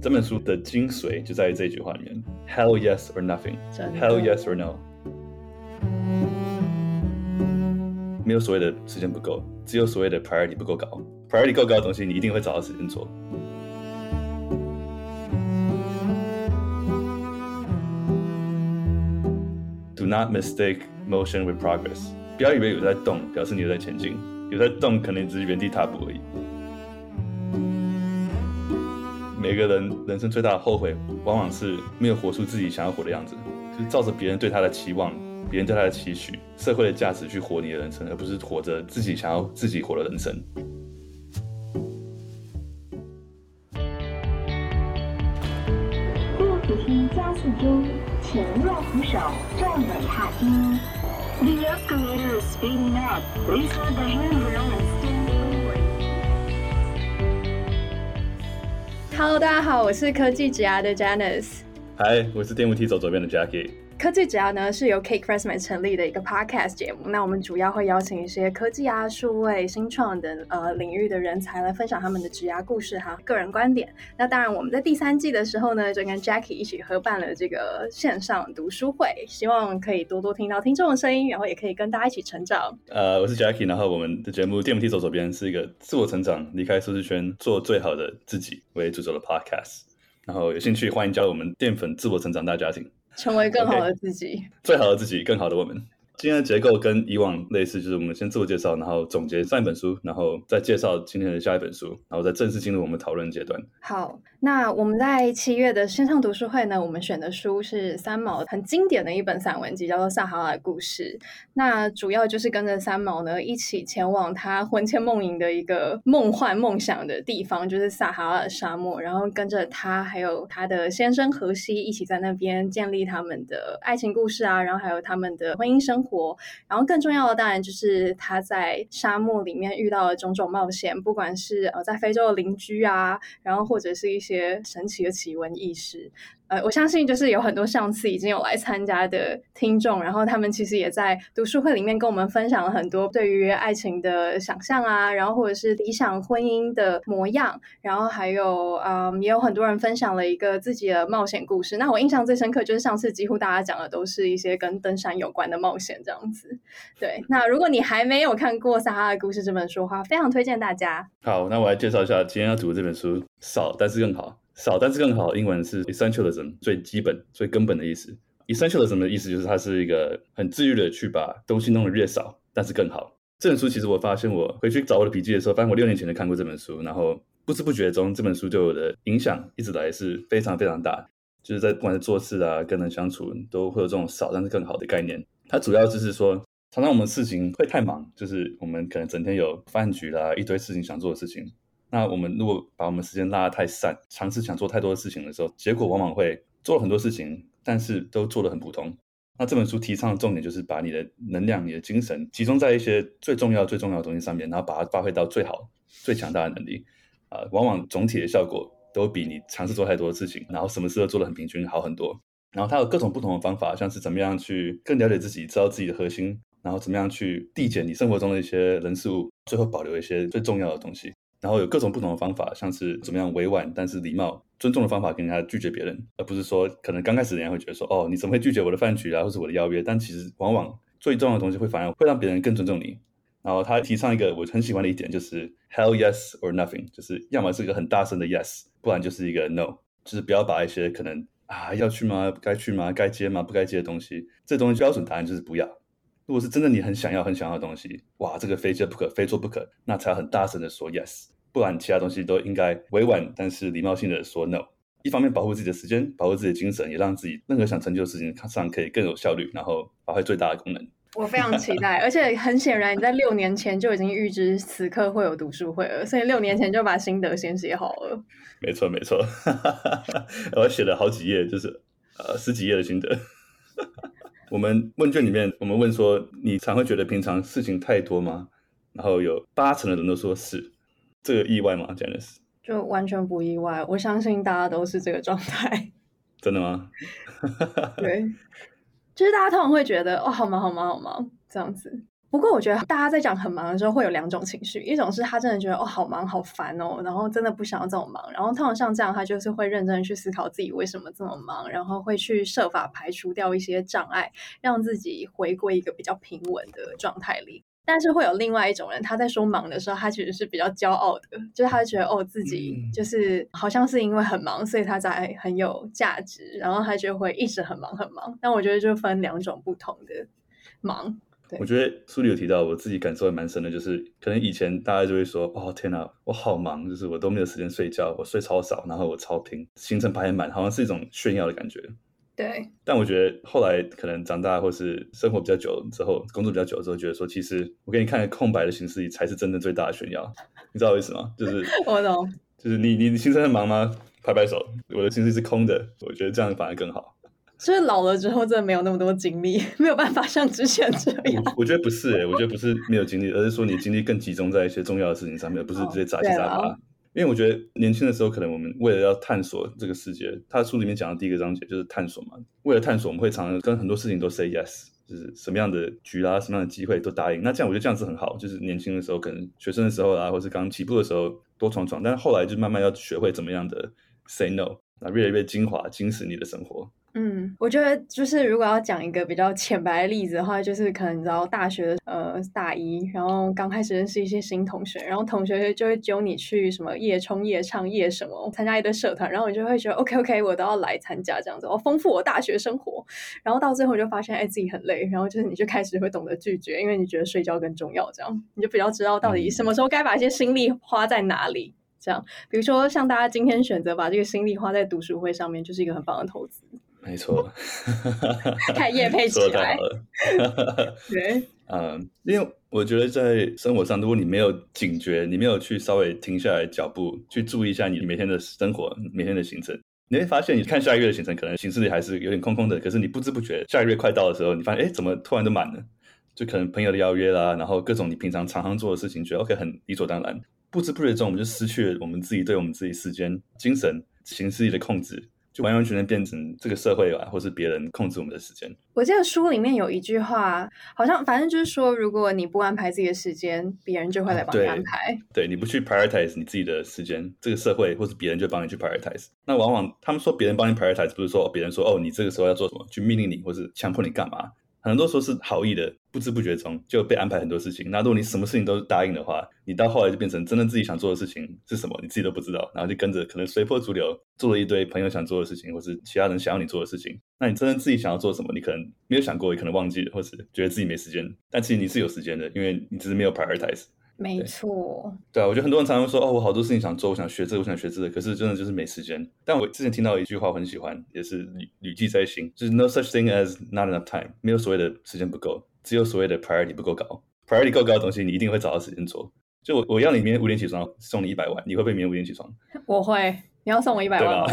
这本书的精髓就在于这句话里面：Hell yes or nothing，Hell yes or no。没有所谓的时间不够，只有所谓的 priority 不够高。priority 够高的东西，你一定会找到时间做。Do not mistake motion with progress。不要以为有在动，表示你有在前进。有在动，可能只是原地踏步而已。每个人人生最大的后悔，往往是没有活出自己想要活的样子，就是照着别人对他的期望、别人对他的期许、社会的价值去活你的人生，而不是活着自己想要自己活的人生。电扶梯加速中，请握扶手，站稳踏阶。The escalator is speeding up. Please hold the handrail and stand Hello，大家好，我是科技职涯的 Janice。Hi，我是电扶梯走左边的 Jackie。科技职涯呢是由 Cake Resume 成立的一个 podcast 节目。那我们主要会邀请一些科技啊、数位、新创等呃领域的人才来分享他们的职涯故事哈、个人观点。那当然，我们在第三季的时候呢，就跟 Jackie 一起合办了这个线上读书会，希望可以多多听到听众的声音，然后也可以跟大家一起成长。呃，我是 Jackie，然后我们的节目电梯走左边是一个自我成长、离开舒适圈、做最好的自己为主轴的 podcast。然后有兴趣欢迎加入我们淀粉自我成长大家庭。成为更好的自己，okay. 最好的自己，更好的我们。今天的结构跟以往类似，就是我们先自我介绍，然后总结上一本书，然后再介绍今天的下一本书，然后再正式进入我们讨论阶段。好，那我们在七月的线上读书会呢，我们选的书是三毛很经典的一本散文集，叫做《撒哈拉的故事》。那主要就是跟着三毛呢一起前往他魂牵梦萦的一个梦幻梦想的地方，就是撒哈拉沙漠，然后跟着他还有他的先生荷西一起在那边建立他们的爱情故事啊，然后还有他们的婚姻生。活，然后更重要的当然就是他在沙漠里面遇到的种种冒险，不管是呃在非洲的邻居啊，然后或者是一些些神奇的奇闻异事。呃，我相信就是有很多上次已经有来参加的听众，然后他们其实也在读书会里面跟我们分享了很多对于爱情的想象啊，然后或者是理想婚姻的模样，然后还有嗯，也有很多人分享了一个自己的冒险故事。那我印象最深刻就是上次几乎大家讲的都是一些跟登山有关的冒险这样子。对，那如果你还没有看过《撒哈拉的故事》这本书的话，非常推荐大家。好，那我来介绍一下今天要读的这本书，少但是更好。少但是更好，英文是 essentialism，最基本、最根本的意思。essentialism 的意思就是它是一个很治愈的，去把东西弄得越少，但是更好。这本书其实我发现，我回去找我的笔记的时候，发现我六年前就看过这本书，然后不知不觉中，这本书对我的影响一直来是非常非常大。就是在不管是做事啊、跟人相处，都会有这种少但是更好的概念。它主要就是说，常常我们事情会太忙，就是我们可能整天有饭局啦，一堆事情想做的事情。那我们如果把我们时间拉得太散，尝试想做太多的事情的时候，结果往往会做了很多事情，但是都做得很普通。那这本书提倡的重点就是把你的能量、你的精神集中在一些最重要、最重要的东西上面，然后把它发挥到最好、最强大的能力。啊、往往总体的效果都比你尝试做太多的事情，然后什么事都做得很平均好很多。然后它有各种不同的方法，像是怎么样去更了解自己，知道自己的核心，然后怎么样去递减你生活中的一些人事物，最后保留一些最重要的东西。然后有各种不同的方法，像是怎么样委婉但是礼貌、尊重的方法跟人家拒绝别人，而不是说可能刚开始人家会觉得说，哦，你怎么会拒绝我的饭局啊，或是我的邀约？但其实往往最重要的东西会反而会让别人更尊重你。然后他提倡一个我很喜欢的一点，就是 Hell yes or nothing，就是要么是一个很大声的 yes，不然就是一个 no，就是不要把一些可能啊要去吗？该去吗？该接吗？不该接的东西，这东西标准答案就是不要。如果是真的你很想要很想要的东西，哇，这个非接不可，非做不可，那才要很大声的说 yes，不然其他东西都应该委婉但是礼貌性的说 no。一方面保护自己的时间，保护自己的精神，也让自己任何想成就的事情上可以更有效率，然后发挥最大的功能。我非常期待，而且很显然你在六年前就已经预知此刻会有读书会了，所以六年前就把心得先写好了。没错没错，我写了好几页，就是呃十几页的心得。我们问卷里面，我们问说，你常会觉得平常事情太多吗？然后有八成的人都说是，这个意外吗？Janice 就完全不意外，我相信大家都是这个状态。真的吗？对，就是大家通常会觉得，哦，好忙，好忙，好忙，这样子。不过我觉得大家在讲很忙的时候会有两种情绪，一种是他真的觉得哦好忙好烦哦，然后真的不想要这么忙，然后通常像这样他就是会认真去思考自己为什么这么忙，然后会去设法排除掉一些障碍，让自己回归一个比较平稳的状态里。但是会有另外一种人，他在说忙的时候，他其实是比较骄傲的，就是他觉得哦自己就是好像是因为很忙，所以他才很有价值，然后他就会一直很忙很忙。但我觉得就分两种不同的忙。对，我觉得书里有提到，我自己感受还蛮深的，就是可能以前大家就会说哦天哪，我好忙，就是我都没有时间睡觉，我睡超少，然后我超拼，行程排满，好像是一种炫耀的感觉。对，但我觉得后来可能长大，或是生活比较久之后，工作比较久之后，觉得说，其实我给你看空白的行事历才是真正最大的炫耀。你知道为什么？就是 我懂，就是你你行程很忙吗？拍拍手，我的行事历是空的。我觉得这样反而更好。所以老了之后，真的没有那么多精力，没有办法像之前这样。我，我觉得不是诶、欸，我觉得不是没有精力，而是说你精力更集中在一些重要的事情上面，而不是直接杂七杂八。因为我觉得年轻的时候，可能我们为了要探索这个世界，他书里面讲的第一个章节就是探索嘛。为了探索，我们会常常跟很多事情都 say yes，就是什么样的局啦、什么样的机会都答应。那这样我觉得这样子很好，就是年轻的时候，可能学生的时候啦，或是刚起步的时候多闯闯，但是后来就慢慢要学会怎么样的 say no，那越来越精华、精实你的生活。嗯，我觉得就是如果要讲一个比较浅白的例子的话，就是可能你知道大学呃大一，然后刚开始认识一些新同学，然后同学就会揪你去什么夜冲、夜唱、夜什么，参加一堆社团，然后你就会觉得 OK OK，我都要来参加这样子，我丰富我大学生活。然后到最后就发现哎自己很累，然后就是你就开始会懂得拒绝，因为你觉得睡觉更重要，这样你就比较知道到底什么时候该把一些心力花在哪里。这样，比如说像大家今天选择把这个心力花在读书会上面，就是一个很棒的投资。没错，看业配起来。对，嗯，因为我觉得在生活上，如果你没有警觉，你没有去稍微停下来脚步，去注意一下你每天的生活、每天的行程，你会发现，你看下一个月的行程，可能行事历还是有点空空的。可是你不知不觉，下一个月快到的时候，你发现，哎，怎么突然都满了？就可能朋友的邀约啦，然后各种你平常常常做的事情，觉得 OK 很理所当然。不知不觉中，我们就失去了我们自己对我们自己时间、精神、行事力的控制。就完完全全变成这个社会吧，或是别人控制我们的时间。我记得书里面有一句话，好像反正就是说，如果你不安排自己的时间，别人就会来帮你安排。啊、对，对，你不去 prioritize 你自己的时间，这个社会或是别人就帮你去 prioritize。那往往他们说别人帮你 prioritize，不是说别人说哦，你这个时候要做什么，去命令你，或是强迫你干嘛。很多时候是好意的，不知不觉中就被安排很多事情。那如果你什么事情都答应的话，你到后来就变成真的自己想做的事情是什么，你自己都不知道，然后就跟着可能随波逐流，做了一堆朋友想做的事情，或是其他人想要你做的事情。那你真的自己想要做什么，你可能没有想过，也可能忘记了，或是觉得自己没时间。但其实你是有时间的，因为你只是没有 prioritize。没错，对啊，我觉得很多人常常说哦，我好多事情想做，我想学这个，我想学这个，可是真的就是没时间。但我之前听到一句话，我很喜欢，也是屡屡记在心，就是 No such thing as not enough time，没有所谓的时间不够，只有所谓的 priority 不够高。priority 够高的东西，你一定会找到时间做。就我我要你明天五点起床，送你一百万，你会不会明天五点起床？我会，你要送我一百万吗？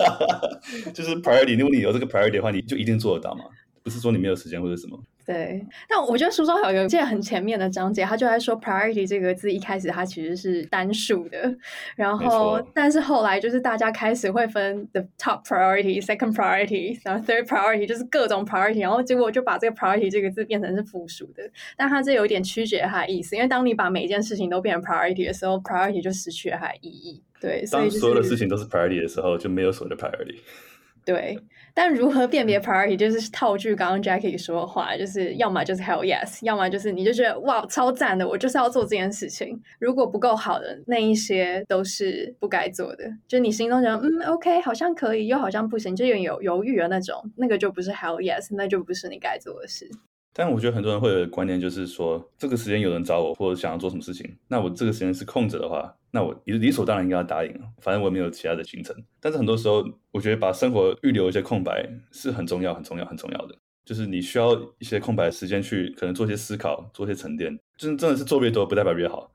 就是 priority，如果你有这个 priority 的话，你就一定做得到嘛。不是说你没有时间或者什么。对，但我觉得书中还有一个记得很前面的章节，他就在说 priority 这个字一开始它其实是单数的，然后但是后来就是大家开始会分 the top priority、second priority，然后 third priority，就是各种 priority，然后结果就把这个 priority 这个字变成是复数的，但它这有一点曲解它的意思，因为当你把每一件事情都变成 priority 的时候，priority 就失去了它的意义。对，所以、就是、当所有的事情都是 priority 的时候，就没有所谓的 priority。对，但如何辨别 priority，就是套句刚刚 Jackie 说的话，就是要么就是 hell yes，要么就是你就觉得哇超赞的，我就是要做这件事情。如果不够好的那一些都是不该做的，就你心中觉得嗯 OK 好像可以，又好像不行，就有有犹豫的那种，那个就不是 hell yes，那就不是你该做的事。但我觉得很多人会有观念，就是说这个时间有人找我，或者想要做什么事情，那我这个时间是空着的话，那我理理所当然应该要答应。反正我也没有其他的行程。但是很多时候，我觉得把生活预留一些空白是很重要、很重要、很重要的。就是你需要一些空白的时间去可能做一些思考、做些沉淀。就是真的是做越多，不代表越好。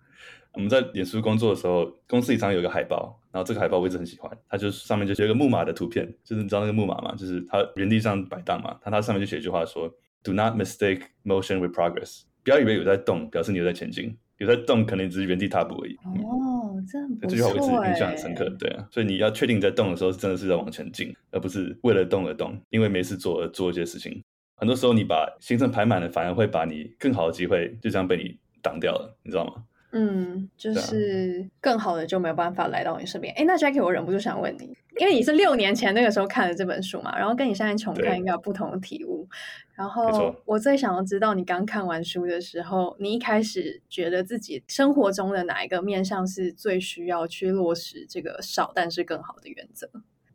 我们在脸书工作的时候，公司里常有一个海报，然后这个海报我一直很喜欢。它就上面就写一个木马的图片，就是你知道那个木马吗？就是它原地上摆荡嘛。它它上面就写一句话说。Do not mistake motion with progress。不要以为有在动，表示你有在前进。有在动，可能只是原地踏步而已。哦，这样不错。这句话我一直印象很深刻。对啊，所以你要确定你在动的时候，是真的是在往前进，而不是为了动而动，因为没事做而做一些事情。很多时候你把行程排满了，反而会把你更好的机会就这样被你挡掉了，你知道吗？嗯，就是更好的就没有办法来到你身边。哎，那 Jackie，我忍不住想问你，因为你是六年前那个时候看的这本书嘛，然后跟你现在重看应该有不同的体悟。然后我最想要知道，你刚看完书的时候，你一开始觉得自己生活中的哪一个面向是最需要去落实这个少但是更好的原则？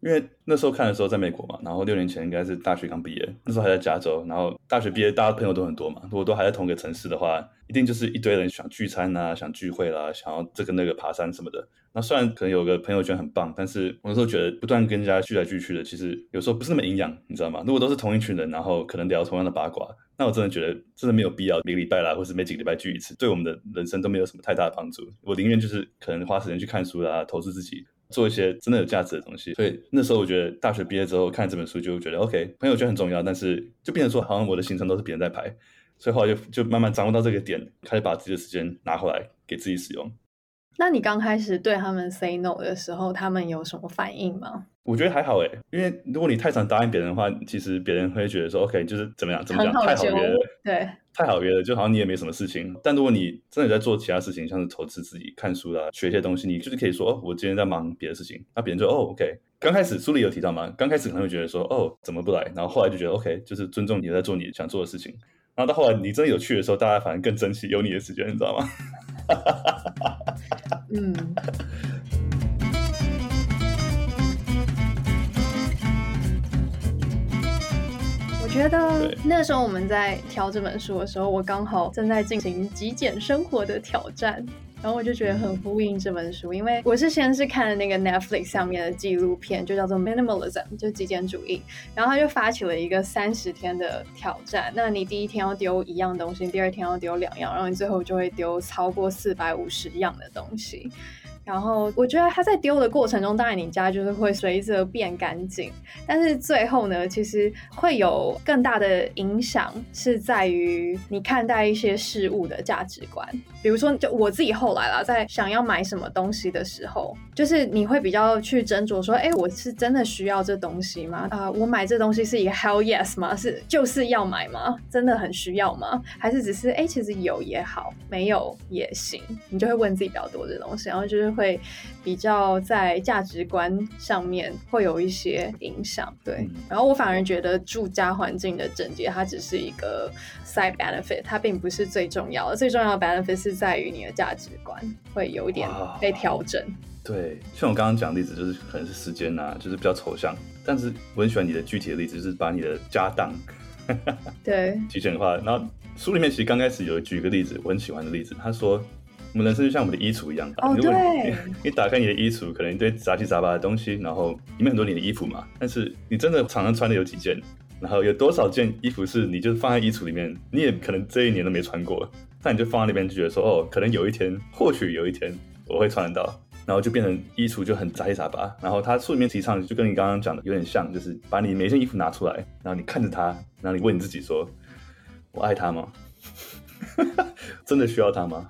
因为那时候看的时候在美国嘛，然后六年前应该是大学刚毕业，那时候还在加州，然后大学毕业，大家朋友都很多嘛。如果都还在同一个城市的话，一定就是一堆人想聚餐啊，想聚会啦，想要这个那个爬山什么的。那虽然可能有个朋友圈很棒，但是我那时候觉得不断跟人家聚来聚去的，其实有时候不是那么营养，你知道吗？如果都是同一群人，然后可能聊同样的八卦，那我真的觉得真的没有必要每个礼拜啦，或是每几个礼拜聚一次，对我们的人生都没有什么太大的帮助。我宁愿就是可能花时间去看书啦，投资自己。做一些真的有价值的东西，所以那时候我觉得大学毕业之后看这本书，就觉得 OK，朋友圈很重要，但是就变成说好像我的行程都是别人在排，所以后来就就慢慢掌握到这个点，开始把自己的时间拿回来给自己使用。那你刚开始对他们 say no 的时候，他们有什么反应吗？我觉得还好诶，因为如果你太常答应别人的话，其实别人会觉得说 OK，就是怎么样怎么样，太好约了，对，太好约了，就好像你也没什么事情。但如果你真的在做其他事情，像是投资自己、看书啦、学一些东西，你就是可以说哦，我今天在忙别的事情，那别人就哦 OK。刚开始书里有提到吗？刚开始可能会觉得说哦，怎么不来？然后后来就觉得 OK，就是尊重你在做你想做的事情。然后到后来你真的有趣的时候，大家反而更珍惜有你的时间，你知道吗？嗯。我觉得那时候我们在挑这本书的时候，我刚好正在进行极简生活的挑战，然后我就觉得很呼应这本书，因为我是先是看了那个 Netflix 上面的纪录片，就叫做 Minimalism，就极简主义，然后他就发起了一个三十天的挑战，那你第一天要丢一样东西，第二天要丢两样，然后你最后就会丢超过四百五十样的东西。然后我觉得他在丢的过程中，当然你家就是会随着变干净，但是最后呢，其实会有更大的影响，是在于你看待一些事物的价值观。比如说，就我自己后来啦，在想要买什么东西的时候，就是你会比较去斟酌说，哎，我是真的需要这东西吗？啊、我买这东西是一个 hell yes 吗？是就是要买吗？真的很需要吗？还是只是哎，其实有也好，没有也行？你就会问自己比较多的东西，然后就是。会比较在价值观上面会有一些影响，对。然后我反而觉得住家环境的整洁，它只是一个 side benefit，它并不是最重要的。最重要的 benefit 是在于你的价值观会有一点被调整。对，像我刚刚讲的例子，就是可能是时间啊，就是比较抽象。但是我很喜欢你的具体的例子，就是把你的家当对极简化。然后书里面其实刚开始有举一个例子，我很喜欢的例子，他说。我们人生就像我们的衣橱一样，哦，对，你打开你的衣橱，可能一堆杂七杂八的东西，然后里面很多你的衣服嘛。但是你真的常常穿的有几件？然后有多少件衣服是你就是放在衣橱里面，你也可能这一年都没穿过，但你就放在那边，就觉得说，哦，可能有一天，或许有一天我会穿得到，然后就变成衣橱就很杂七杂八。然后他书里面提倡就跟你刚刚讲的有点像，就是把你每一件衣服拿出来，然后你看着它，然后你问你自己说，我爱它吗？真的需要它吗？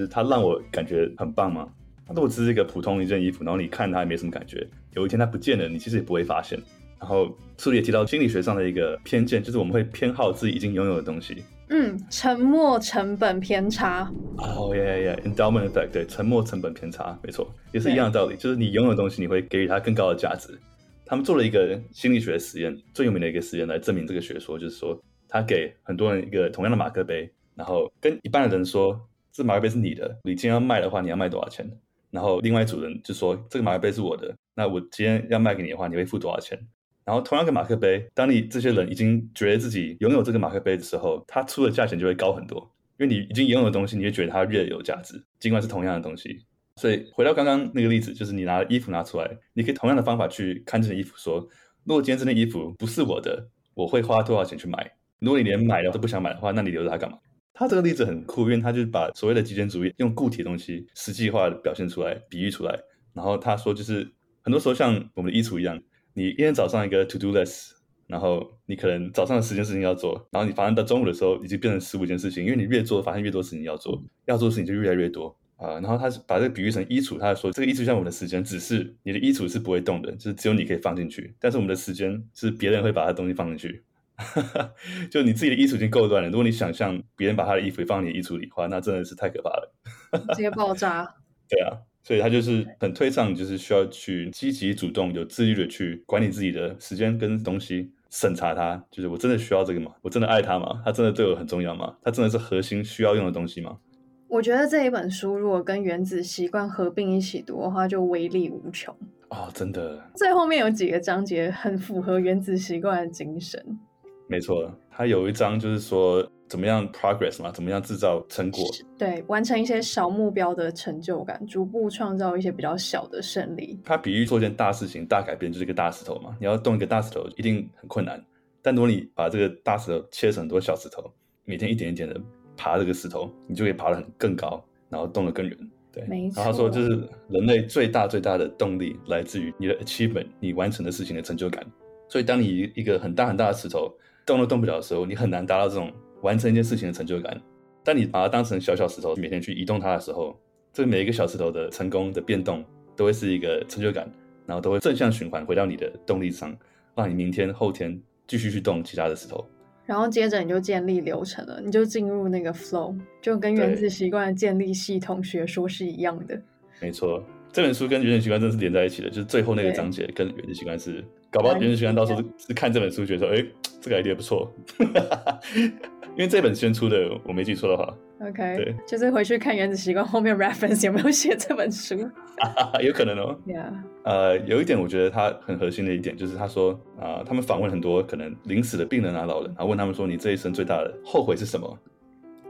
就是它让我感觉很棒吗？它如果只是一个普通一件衣服，然后你看它也没什么感觉，有一天它不见了，你其实也不会发现。然后书里也提到心理学上的一个偏见，就是我们会偏好自己已经拥有的东西。嗯，沉没成本偏差。哦耶耶，endowment effect，对，沉没成本偏差，没错，也是一样的道理。就是你拥有的东西，你会给予它更高的价值。他们做了一个心理学的实验，最有名的一个实验来证明这个学说，就是说他给很多人一个同样的马克杯，然后跟一般的人说。这马克杯是你的，你今天要卖的话，你要卖多少钱？然后另外一组人就说，这个马克杯是我的，那我今天要卖给你的话，你会付多少钱？然后同样一个马克杯，当你这些人已经觉得自己拥有这个马克杯的时候，他出的价钱就会高很多，因为你已经拥有的东西，你会觉得它越有价值，尽管是同样的东西。所以回到刚刚那个例子，就是你拿衣服拿出来，你可以同样的方法去看这件衣服，说，如果今天这件衣服不是我的，我会花多少钱去买？如果你连买了都不想买的话，那你留着它干嘛？他这个例子很酷，因为他就是把所谓的极简主义用固体的东西实际化的表现出来，比喻出来。然后他说，就是很多时候像我们的衣橱一样，你一天早上一个 to do list，然后你可能早上的十件事情要做，然后你发现到中午的时候已经变成十五件事情，因为你越做发现越多事情要做，要做的事情就越来越多啊。然后他把这个比喻成衣橱，他说这个衣橱像我们的时间，只是你的衣橱是不会动的，就是只有你可以放进去，但是我们的时间是别人会把他东西放进去。就你自己的衣橱已经够乱了，如果你想象别人把他的衣服放你的衣橱里的话，那真的是太可怕了，直接爆炸。对啊，所以他就是很推倡，就是需要去积极主动、有自律的去管理自己的时间跟东西，审查它。就是我真的需要这个吗？我真的爱他吗？他真的对我很重要吗？他真的是核心需要用的东西吗？我觉得这一本书如果跟《原子习惯》合并一起读的话，就威力无穷。哦，真的。最后面有几个章节很符合《原子习惯》的精神。没错，他有一章就是说怎么样 progress 嘛，怎么样制造成果，对，完成一些小目标的成就感，逐步创造一些比较小的胜利。他比喻做一件大事情、大改变就是一个大石头嘛，你要动一个大石头一定很困难，但如果你把这个大石头切成很多小石头，每天一点一点的爬这个石头，你就可以爬得很更高，然后动得更远。对，没错。然后他说，就是人类最大最大的动力来自于你的 achievement，你完成的事情的成就感。所以当你一个很大很大的石头，动都动不了的时候，你很难达到这种完成一件事情的成就感。但你把它当成小小石头，每天去移动它的时候，这每一个小石头的成功的变动，都会是一个成就感，然后都会正向循环回到你的动力上，让你明天、后天继续去动其他的石头。然后接着你就建立流程了，你就进入那个 flow，就跟原子习惯的建立系统学说是一样的。没错，这本书跟原子习惯真的是连在一起的，就是最后那个章节跟原子习惯是。搞不好别人喜欢到时候是看这本书，觉得说，哎、欸，这个 idea 不错。因为这本先出的，我没记错的话。OK，对，就是回去看《原子习惯》后面 reference 有没有写这本书。有可能哦。Yeah。呃，有一点我觉得他很核心的一点，就是他说啊、呃，他们访问很多可能临死的病人啊、老人，然后问他们说，你这一生最大的后悔是什么？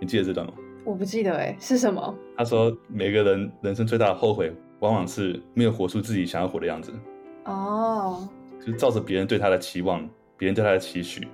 你记得这段吗？我不记得哎，是什么？他说，每个人人生最大的后悔，往往是没有活出自己想要活的样子。哦、oh.。就是照着别人对他的期望，别人对他的期许，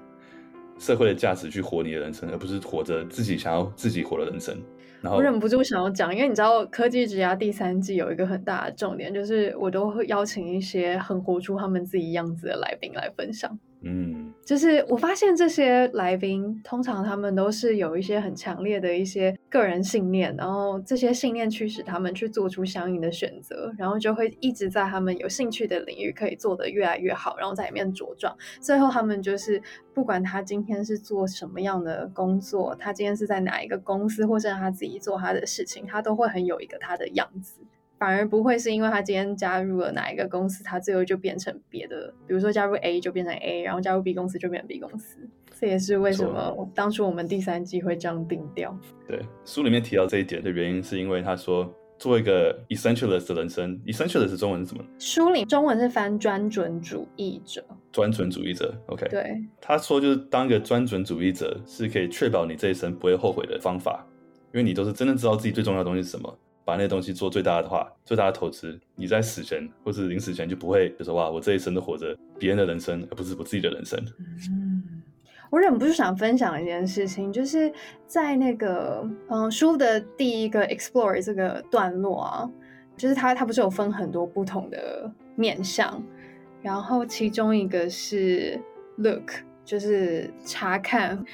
社会的价值去活你的人生，而不是活着自己想要自己活的人生。然后我忍不住想要讲，因为你知道科技之家第三季有一个很大的重点，就是我都会邀请一些很活出他们自己样子的来宾来分享。嗯，就是我发现这些来宾，通常他们都是有一些很强烈的一些个人信念，然后这些信念驱使他们去做出相应的选择，然后就会一直在他们有兴趣的领域可以做得越来越好，然后在里面茁壮。最后他们就是不管他今天是做什么样的工作，他今天是在哪一个公司，或是他自己做他的事情，他都会很有一个他的样子。反而不会是因为他今天加入了哪一个公司，他最后就变成别的，比如说加入 A 就变成 A，然后加入 B 公司就变成 B 公司。这也是为什么当初我们第三季会这样定调。对，书里面提到这一点的原因，是因为他说做一个 essentialist 的人生，essentialist 中文是什么？书里中文是翻专准主义者。专准主义者，OK。对，他说就是当一个专准主义者是可以确保你这一生不会后悔的方法，因为你都是真正知道自己最重要的东西是什么。把那个东西做最大的话，最大的投资，你在死前或是临死前就不会就说哇，我这一生都活着别人的人生，而不是我自己的人生。嗯，我忍不住想分享一件事情，就是在那个嗯书的第一个 explore 这个段落啊，就是它它不是有分很多不同的面向，然后其中一个是 look，就是查看。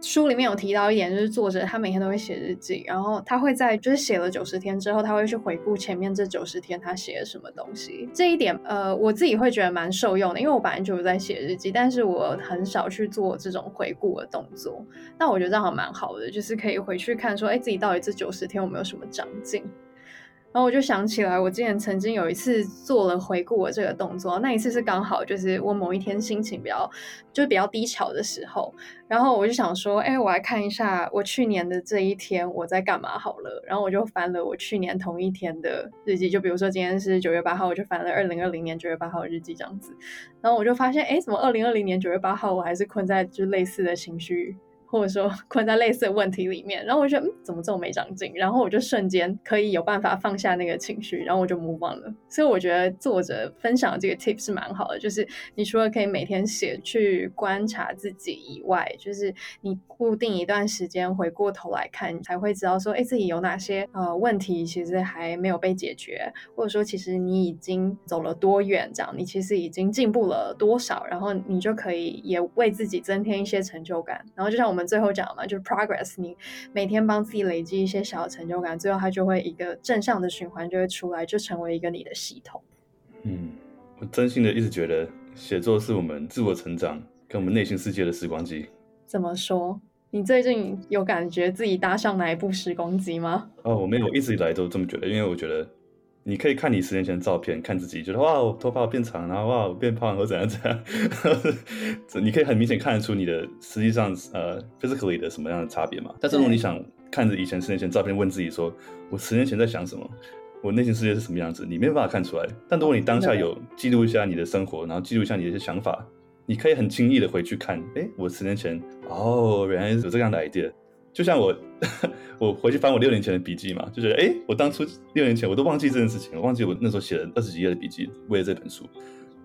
书里面有提到一点，就是作者他每天都会写日记，然后他会在就是写了九十天之后，他会去回顾前面这九十天他写了什么东西。这一点，呃，我自己会觉得蛮受用的，因为我本来就是在写日记，但是我很少去做这种回顾的动作。那我觉得这样蛮好的，就是可以回去看说，哎，自己到底这九十天有没有什么长进。然后我就想起来，我之前曾经有一次做了回顾我这个动作，那一次是刚好就是我某一天心情比较就比较低潮的时候，然后我就想说，哎，我来看一下我去年的这一天我在干嘛好了，然后我就翻了我去年同一天的日记，就比如说今天是九月八号，我就翻了二零二零年九月八号日记这样子，然后我就发现，哎，怎么二零二零年九月八号我还是困在就类似的情绪。或者说 困在类似的问题里面，然后我就觉得，嗯，怎么这么没长进？然后我就瞬间可以有办法放下那个情绪，然后我就 move on 了。所以我觉得作者分享的这个 tip 是蛮好的，就是你除了可以每天写去观察自己以外，就是你固定一段时间回过头来看，才会知道说，哎，自己有哪些呃问题其实还没有被解决，或者说其实你已经走了多远，这样你其实已经进步了多少，然后你就可以也为自己增添一些成就感。然后就像我们。最后讲嘛，就是 progress，你每天帮自己累积一些小成就感，最后它就会一个正向的循环就会出来，就成为一个你的系统。嗯，我真心的一直觉得写作是我们自我成长跟我们内心世界的时光机。怎么说？你最近有感觉自己搭上哪一部时光机吗？哦，我没有，一直以来都这么觉得，因为我觉得你可以看你十年前的照片，看自己，觉得哇，我头发变长，然后哇，我变胖，或怎样怎样，你可以很明显看得出你的实际上呃 physically 的什么样的差别嘛。但是如果你想看着以前十年前照片，问自己说，我十年前在想什么？我内心世界是什么样子？你没办法看出来。但如果你当下有记录一下你的生活，然后记录一下你的一些想法，你可以很轻易的回去看。哎，我十年前哦，原来有这样的 idea。就像我，我回去翻我六年前的笔记嘛，就觉得哎，我当初六年前我都忘记这件事情，我忘记我那时候写了二十几页的笔记，为了这本书。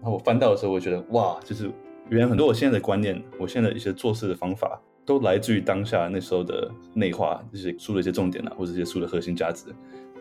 然后我翻到的时候，我觉得哇，就是原来很多我现在的观念，我现在的一些做事的方法，都来自于当下那时候的内化就是书的一些重点啊，或者一些书的核心价值。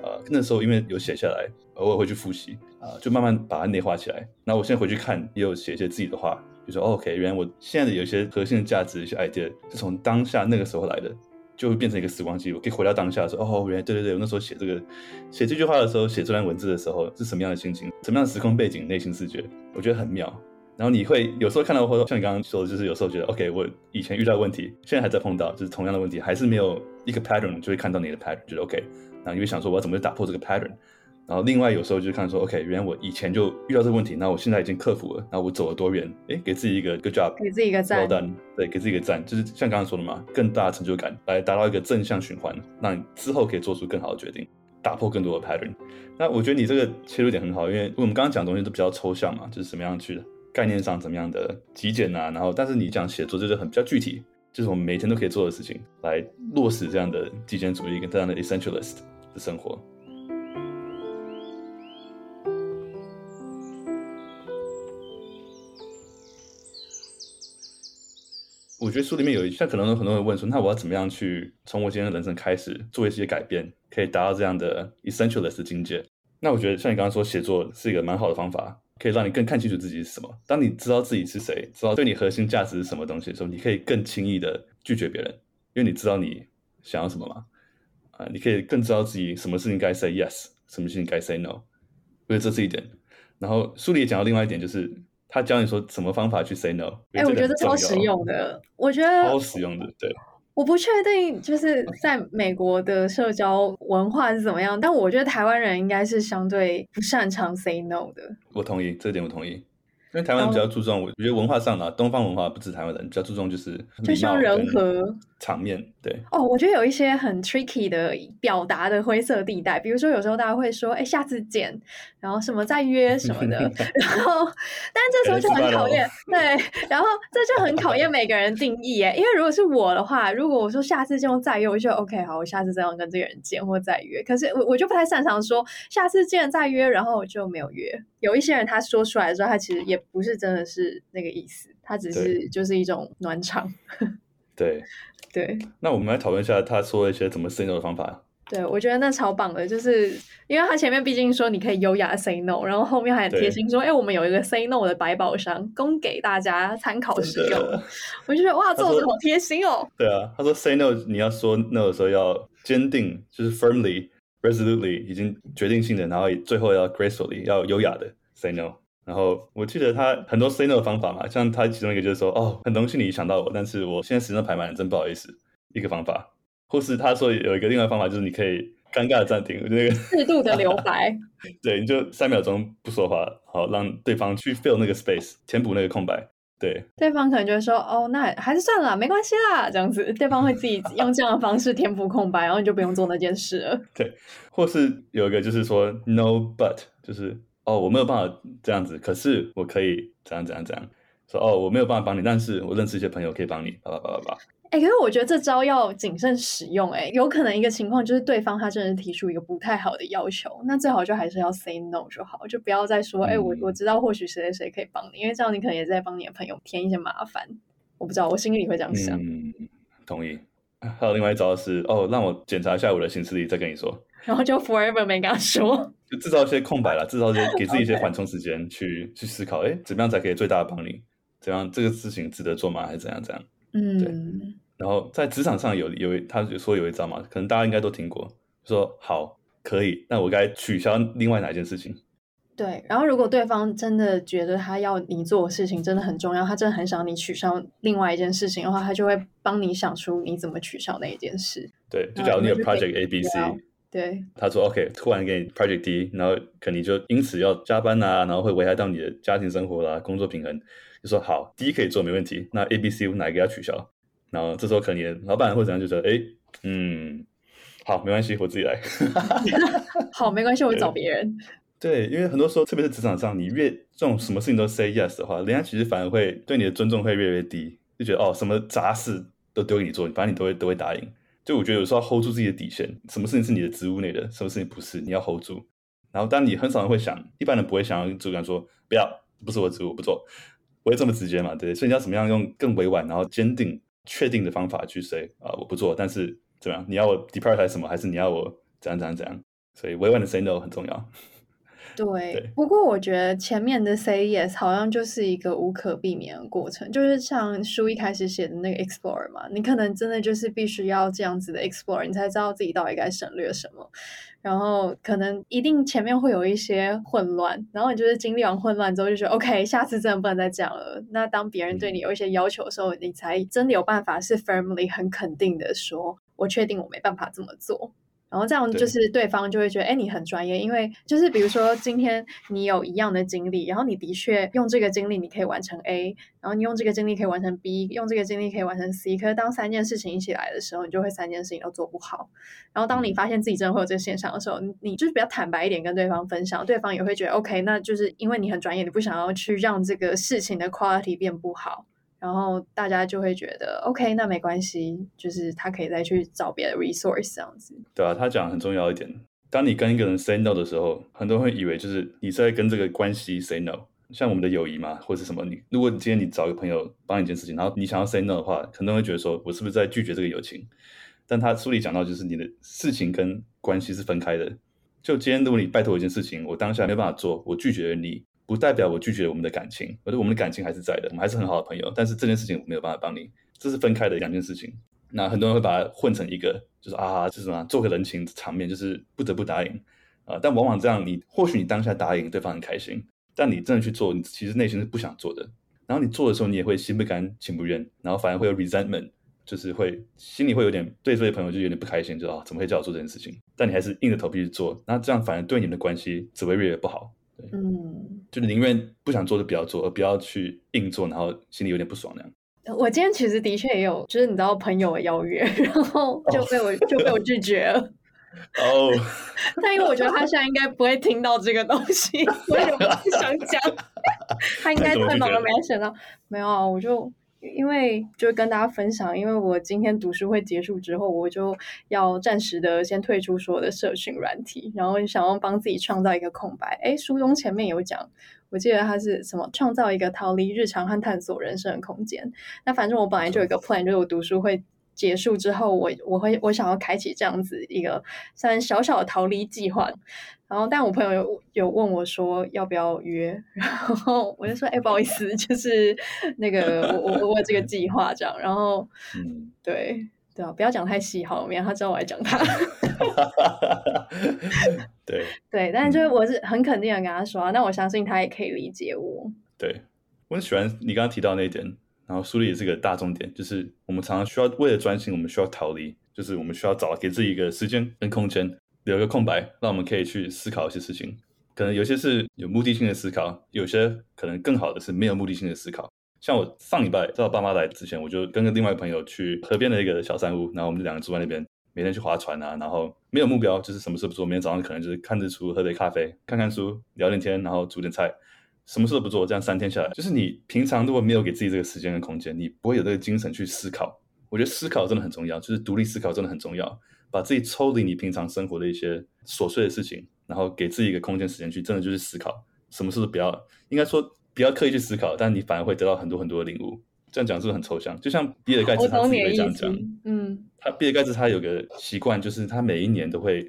呃，那时候因为有写下来，偶尔会去复习，啊、就慢慢把它内化起来。那我现在回去看，也有写一些自己的话，就说、OK，原来我现在的有一些核心的价值、一些 idea 是从当下那个时候来的，就会变成一个时光机。我可以回到当下说，哦，原来对对对，我那时候写这个写这句话的时候，写这段文字的时候是什么样的心情，什么样的时空背景、内心世界，我觉得很妙。然后你会有时候看到，或者像你刚刚说的，就是有时候觉得 OK，我以前遇到问题，现在还在碰到，就是同样的问题，还是没有一个 pattern，就会看到你的 pattern，觉得 OK。然后你会想说，我要怎么去打破这个 pattern？然后另外有时候就看说，OK，原来我以前就遇到这个问题，那我现在已经克服了，然后我走了多远？哎，给自己一个 good job，给自己一个赞，well done，对，给自己一个赞，就是像刚刚说的嘛，更大的成就感，来达到一个正向循环，让你之后可以做出更好的决定，打破更多的 pattern。那我觉得你这个切入点很好，因为我们刚刚讲的东西都比较抽象嘛，就是怎么样去概念上怎么样的极简啊，然后但是你讲写作就是很比较具体，就是我们每天都可以做的事情，来落实这样的极简主义跟这样的 essentialist 的生活。我觉得书里面有一，像可能有很多人问说，那我要怎么样去从我今天的人生开始做一些改变，可以达到这样的 essentialist 境界？那我觉得像你刚刚说，写作是一个蛮好的方法，可以让你更看清楚自己是什么。当你知道自己是谁，知道对你核心价值是什么东西的时候，你可以更轻易的拒绝别人，因为你知道你想要什么嘛。啊，你可以更知道自己什么事情该 say yes，什么事情该 say no。我觉得这是一点。然后书里也讲到另外一点，就是。他教你说什么方法去 say no？哎、欸，我觉得超实用的。我觉得超实用的，对。我不确定就是在美国的社交文化是怎么样，但我觉得台湾人应该是相对不擅长 say no 的。我同意，这点我同意。因为台湾人比较注重，我觉得文化上啊，东方文化不止台湾人比较注重，就是就像人和场面。对哦，我觉得有一些很 tricky 的表达的灰色地带，比如说有时候大家会说，哎，下次见，然后什么再约什么的，然后但这时候就很考验，对，然后这就很考验每个人定义哎，因为如果是我的话，如果我说下次见或再约，我就 OK 好，我下次这样跟这个人见或再约，可是我我就不太擅长说下次见再约，然后我就没有约。有一些人他说出来的时候，他其实也不是真的是那个意思，他只是就是一种暖场。对对。那我们来讨论一下他说一些怎么 say no 的方法。对，我觉得那超棒的，就是因为他前面毕竟说你可以优雅 say no，然后后面还很贴心说，哎对，我们有一个 say no 的百宝箱，供给大家参考使用。我就觉得哇，作者好贴心哦。对啊，他说 say no，你要说 no 的时候要坚定，就是 firmly。Resolutely 已经决定性的，然后最后要 gracefully 要优雅的 say no。然后我记得他很多 say no 的方法嘛，像他其中一个就是说，哦，很荣幸你想到我，但是我现在时间排满了，真不好意思。一个方法，或是他说有一个另外方法，就是你可以尴尬的暂停，那个适度的留白。对，你就三秒钟不说话，好让对方去 fill 那个 space，填补那个空白。对，对方可能就会说：“哦，那还是算了，没关系啦。”这样子，对方会自己用这样的方式填补空白，然后你就不用做那件事了。对，或是有一个就是说 “no but”，就是哦，我没有办法这样子，可是我可以怎样怎样怎样。说哦，我没有办法帮你，但是我认识一些朋友可以帮你，叭叭叭叭叭。哎、欸，可是我觉得这招要谨慎使用、欸。哎，有可能一个情况就是对方他真的提出一个不太好的要求，那最好就还是要 say no 就好，就不要再说，哎、欸，我我知道或许谁谁谁可以帮你，因为这样你可能也在帮你的朋友添一些麻烦。我不知道，我心里会这样想。嗯，同意。还有另外一招是，哦，让我检查一下我的行事历，再跟你说。然后就 forever 没跟他说，就制造一些空白了，制造一些 给自己一些缓冲时间去去思考，哎、欸，怎么样才可以最大的帮你？怎样这个事情值得做吗？还是怎样怎样？嗯，对。然后在职场上有有他就说有一招嘛，可能大家应该都听过，说好可以，那我该取消另外哪一件事情？对，然后如果对方真的觉得他要你做的事情真的很重要，他真的很想你取消另外一件事情的话，他就会帮你想出你怎么取消那一件事。对，就假如你有 project A B C，对，他说 OK，突然给你 project D，然后可能你就因此要加班啊，然后会危害到你的家庭生活啦、工作平衡，就说好，D 可以做没问题，那 A B C 哪一个要取消？然后这时候可能你的老板或者怎样就说，哎，嗯，好，没关系，我自己来。好，没关系，我找别人。对，因为很多时候，特别是职场上，你越这种什么事情都 say yes 的话，人家其实反而会对你的尊重会越来越低，就觉得哦，什么杂事都丢给你做，反正你都会都会答应。就我觉得有时候要 hold 住自己的底线，什么事情是你的职务内的，什么事情不是，你要 hold 住。然后，当你很少人会想，一般人不会想要跟主管说不要，不是我职务，我不做，不会这么直接嘛，对。所以你要怎么样用更委婉，然后坚定、确定的方法去 say 啊，我不做，但是怎么样？你要我 depart 什么，还是你要我怎样怎样怎样？所以委婉的 say no 很重要。对，对，不过我觉得前面的 say yes 好像就是一个无可避免的过程，就是像书一开始写的那个 explore 嘛，你可能真的就是必须要这样子的 explore，你才知道自己到底该省略什么，然后可能一定前面会有一些混乱，然后你就是经历完混乱之后就觉得 OK，下次真的不能再这样了。那当别人对你有一些要求的时候，你才真的有办法是 firmly 很肯定的说，我确定我没办法这么做。然后这样就是对方就会觉得，哎，你很专业，因为就是比如说今天你有一样的经历，然后你的确用这个经历你可以完成 A，然后你用这个经历可以完成 B，用这个经历可以完成 C。可是当三件事情一起来的时候，你就会三件事情都做不好。然后当你发现自己真的会有这个现象的时候，你你就是比较坦白一点跟对方分享，对方也会觉得 OK，那就是因为你很专业，你不想要去让这个事情的 quality 变不好。然后大家就会觉得，OK，那没关系，就是他可以再去找别的 resource 这样子。对啊，他讲很重要一点，当你跟一个人 say no 的时候，很多人会以为就是你在跟这个关系 say no。像我们的友谊嘛，或是什么，你如果你今天你找一个朋友帮你一件事情，然后你想要 say no 的话，可能会觉得说我是不是在拒绝这个友情？但他书里讲到，就是你的事情跟关系是分开的。就今天如果你拜托我一件事情，我当下没办法做，我拒绝了你。不代表我拒绝我们的感情，而是我们的感情还是在的，我们还是很好的朋友。但是这件事情我没有办法帮你，这是分开的两件事情。那很多人会把它混成一个，就是啊，这是什么做个人情场面，就是不得不答应啊。但往往这样，你或许你当下答应对方很开心，但你真的去做，你其实内心是不想做的。然后你做的时候，你也会心不甘情不愿，然后反而会有 resentment，就是会心里会有点对这些朋友就有点不开心，就啊怎么会叫我做这件事情？但你还是硬着头皮去做，那这样反而对你们的关系只会越来越不好。对，嗯，就宁愿不想做就不要做，而不要去硬做，然后心里有点不爽那样。我今天其实的确也有，就是你知道朋友的邀约，然后就被我、oh. 就被我拒绝了。哦，但因为我觉得他现在应该不会听到这个东西，我也不想讲。他应该太忙了没想到，没有啊，我就。因为就跟大家分享，因为我今天读书会结束之后，我就要暂时的先退出所有的社群软体，然后想要帮自己创造一个空白。哎，书中前面有讲，我记得他是什么，创造一个逃离日常和探索人生的空间。那反正我本来就有一个 plan，就是我读书会结束之后，我我会我想要开启这样子一个算小小的逃离计划。然后，但我朋友有有问我说要不要约，然后我就说，哎，不好意思，就是那个我我我有这个计划这样。然后，嗯，对对啊，不要讲太细好了，免得他知道我在讲他。对对，但是就是我是很肯定的跟他说啊，那我相信他也可以理解我。对，我很喜欢你刚刚提到那一点，然后梳理也是个大重点，就是我们常常需要为了专心，我们需要逃离，就是我们需要找给自己一个时间跟空间。留一个空白，让我们可以去思考一些事情。可能有些是有目的性的思考，有些可能更好的是没有目的性的思考。像我上礼拜在我爸妈来之前，我就跟个另外一个朋友去河边的一个小山屋，然后我们就两个住在那边，每天去划船啊，然后没有目标，就是什么事不做。每天早上可能就是看日出，喝杯咖啡，看看书，聊点天，然后煮点菜，什么事都不做。这样三天下来，就是你平常如果没有给自己这个时间跟空间，你不会有这个精神去思考。我觉得思考真的很重要，就是独立思考真的很重要。把自己抽离你平常生活的一些琐碎的事情，然后给自己一个空间时间去，真的就是思考，什么事都不要，应该说不要刻意去思考，但你反而会得到很多很多的领悟。这样讲是不是很抽象？就像比尔盖茨他自己会这样讲，嗯，他比尔盖茨他有个习惯，就是他每一年都会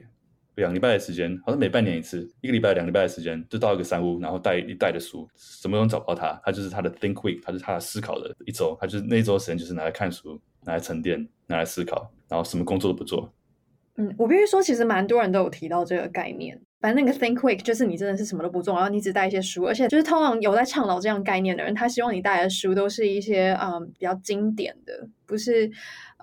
两礼拜的时间，好像每半年一次，一个礼拜两礼拜的时间，就到一个山屋，然后带一袋的书，什么都找不到他，他就是他的 think week，他是他的思考的一周，他就是那一周时间就是拿来看书，拿来沉淀，拿来思考，然后什么工作都不做。嗯，我必须说，其实蛮多人都有提到这个概念。反正那个 think quick 就是你真的是什么都不做，然后你只带一些书，而且就是通常有在倡导这样概念的人，他希望你带的书都是一些嗯比较经典的，不是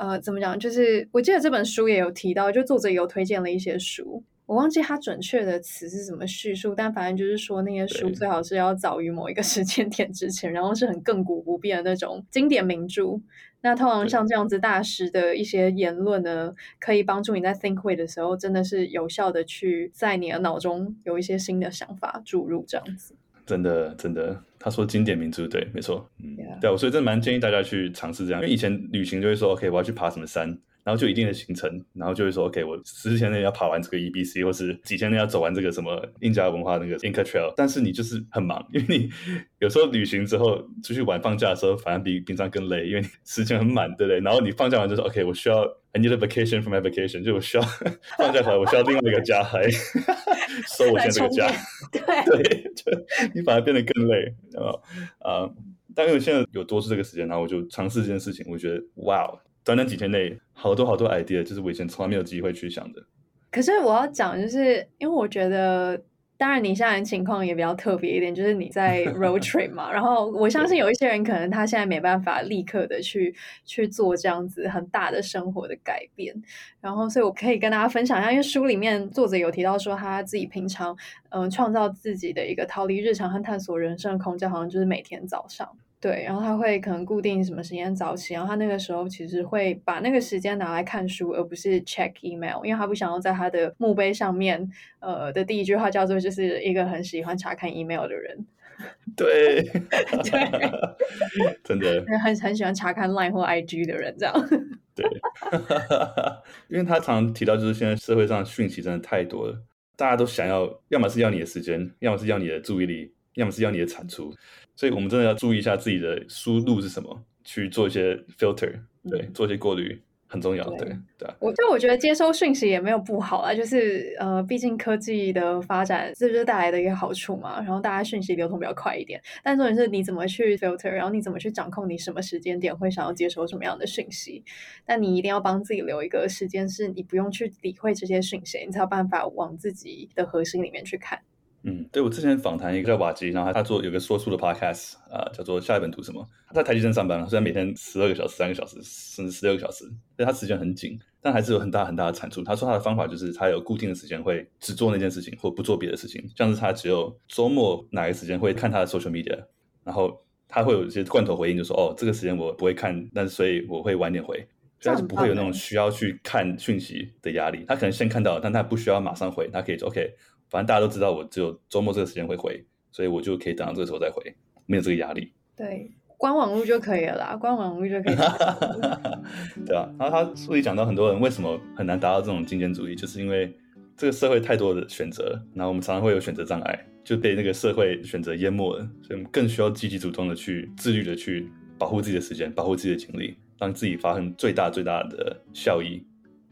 呃怎么讲？就是我记得这本书也有提到，就作者有推荐了一些书。我忘记他准确的词是怎么叙述，但反正就是说那些书最好是要早于某一个 时间点之前，然后是很亘古不变的那种经典名著。那通常像这样子大师的一些言论呢，可以帮助你在 think quick 的时候，真的是有效的去在你的脑中有一些新的想法注入这样子。真的，真的，他说经典名著，对，没错，嗯.对，我所以真的蛮建议大家去尝试这样，因为以前旅行就会说，OK，我要去爬什么山。然后就一定的行程，然后就会说，OK，我十天内要爬完这个 EBC，或是几天内要走完这个什么印加文化那个 Inca Trail。但是你就是很忙，因为你有时候旅行之后出去玩放假的时候，反而比平常更累，因为你时间很满，对不对？然后你放假完就说，OK，我需要 I need a vacation from my vacation，就我需要放假回来，我需要另外一个家来 收我现在这个家。对对，就你反而变得更累，然后啊，但因为现在有多出这个时间，然后我就尝试这件事情，我觉得哇。短短几天内，好多好多 idea，就是我以前从来没有机会去想的。可是我要讲，就是因为我觉得，当然你现在情况也比较特别一点，就是你在 road trip 嘛。然后我相信有一些人可能他现在没办法立刻的去去做这样子很大的生活的改变。然后，所以我可以跟大家分享一下，因为书里面作者有提到说，他自己平常嗯创造自己的一个逃离日常和探索人生的空间，好像就是每天早上。对，然后他会可能固定什么时间早起，然后他那个时候其实会把那个时间拿来看书，而不是 check email，因为他不想要在他的墓碑上面，呃的第一句话叫做就是一个很喜欢查看 email 的人。对，对，真的，很很喜欢查看 line 或 IG 的人这样。对，因为他常常提到就是现在社会上讯息真的太多了，大家都想要，要么是要你的时间，要么是要你的注意力，要么是要你的产出。所以我们真的要注意一下自己的输入是什么，去做一些 filter，对，嗯、做一些过滤很重要，对对。对我就我觉得接收讯息也没有不好啊，就是呃，毕竟科技的发展这就是带来的一个好处嘛。然后大家讯息流通比较快一点，但重点是你怎么去 filter，然后你怎么去掌控你什么时间点会想要接收什么样的讯息。但你一定要帮自己留一个时间，是你不用去理会这些讯息，你才有办法往自己的核心里面去看。嗯，对，我之前访谈一个叫瓦基，然后他他做有个说书的 podcast 啊、呃，叫做下一本读什么。他在台积电上班，虽然每天十二个小时、三个小时，甚至十六个小时，所以他时间很紧，但还是有很大很大的产出。他说他的方法就是他有固定的时间会只做那件事情，或不做别的事情，像是他只有周末哪个时间会看他的 social media，然后他会有一些罐头回应，就说哦，这个时间我不会看，但是所以我会晚点回，所以他是不会有那种需要去看讯息的压力。他可能先看到，但他不需要马上回，他可以说 OK。反正大家都知道，我只有周末这个时间会回，所以我就可以等到这个时候再回，没有这个压力。对，官网络就可以了啦，关网络就可以了。对啊，然后他书里讲到很多人为什么很难达到这种精简主义，就是因为这个社会太多的选择，然后我们常常会有选择障碍，就被那个社会选择淹没了，所以我们更需要积极主动的去自律的去保护自己的时间，保护自己的精力，让自己发生最大最大的效益。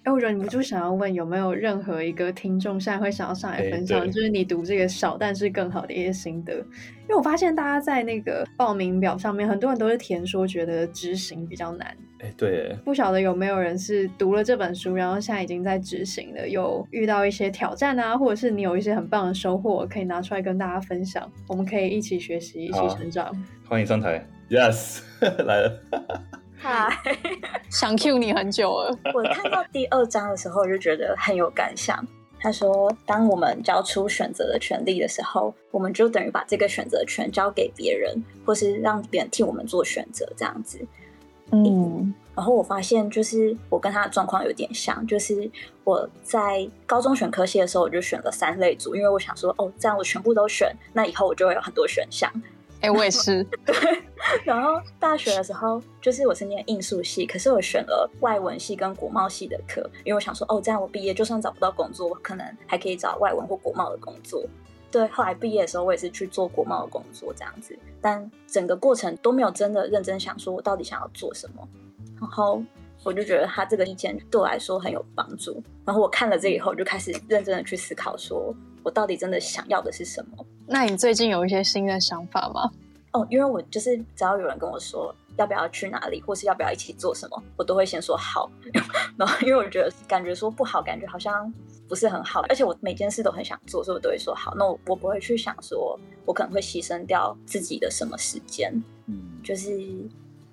哎，我觉得你们就想要问有没有任何一个听众现在会想要上来分享，就是你读这个少但是更好的一些心得。因为我发现大家在那个报名表上面，很多人都是填说觉得执行比较难。哎，对，不晓得有没有人是读了这本书，然后现在已经在执行了，有遇到一些挑战啊，或者是你有一些很棒的收获，可以拿出来跟大家分享，我们可以一起学习，一起成长。欢迎上台，Yes，来了。嗨，想 cue 你很久了。我看到第二章的时候，就觉得很有感想。他说，当我们交出选择的权利的时候，我们就等于把这个选择权交给别人，或是让别人替我们做选择，这样子。嗯，然后我发现，就是我跟他的状况有点像，就是我在高中选科系的时候，我就选了三类组，因为我想说，哦，这样我全部都选，那以后我就会有很多选项。哎、我也是。对，然后大学的时候，就是我是念应数系，可是我选了外文系跟国贸系的课，因为我想说，哦，这样我毕业就算找不到工作，我可能还可以找外文或国贸的工作。对，后来毕业的时候，我也是去做国贸的工作，这样子。但整个过程都没有真的认真想说，我到底想要做什么。然后我就觉得他这个意见对我来说很有帮助。然后我看了这以后，就开始认真的去思考，说我到底真的想要的是什么？那你最近有一些新的想法吗？哦，因为我就是只要有人跟我说要不要去哪里，或是要不要一起做什么，我都会先说好。然后因为我觉得感觉说不好，感觉好像不是很好，而且我每件事都很想做，所以我都会说好。那我我不会去想说我可能会牺牲掉自己的什么时间。嗯，就是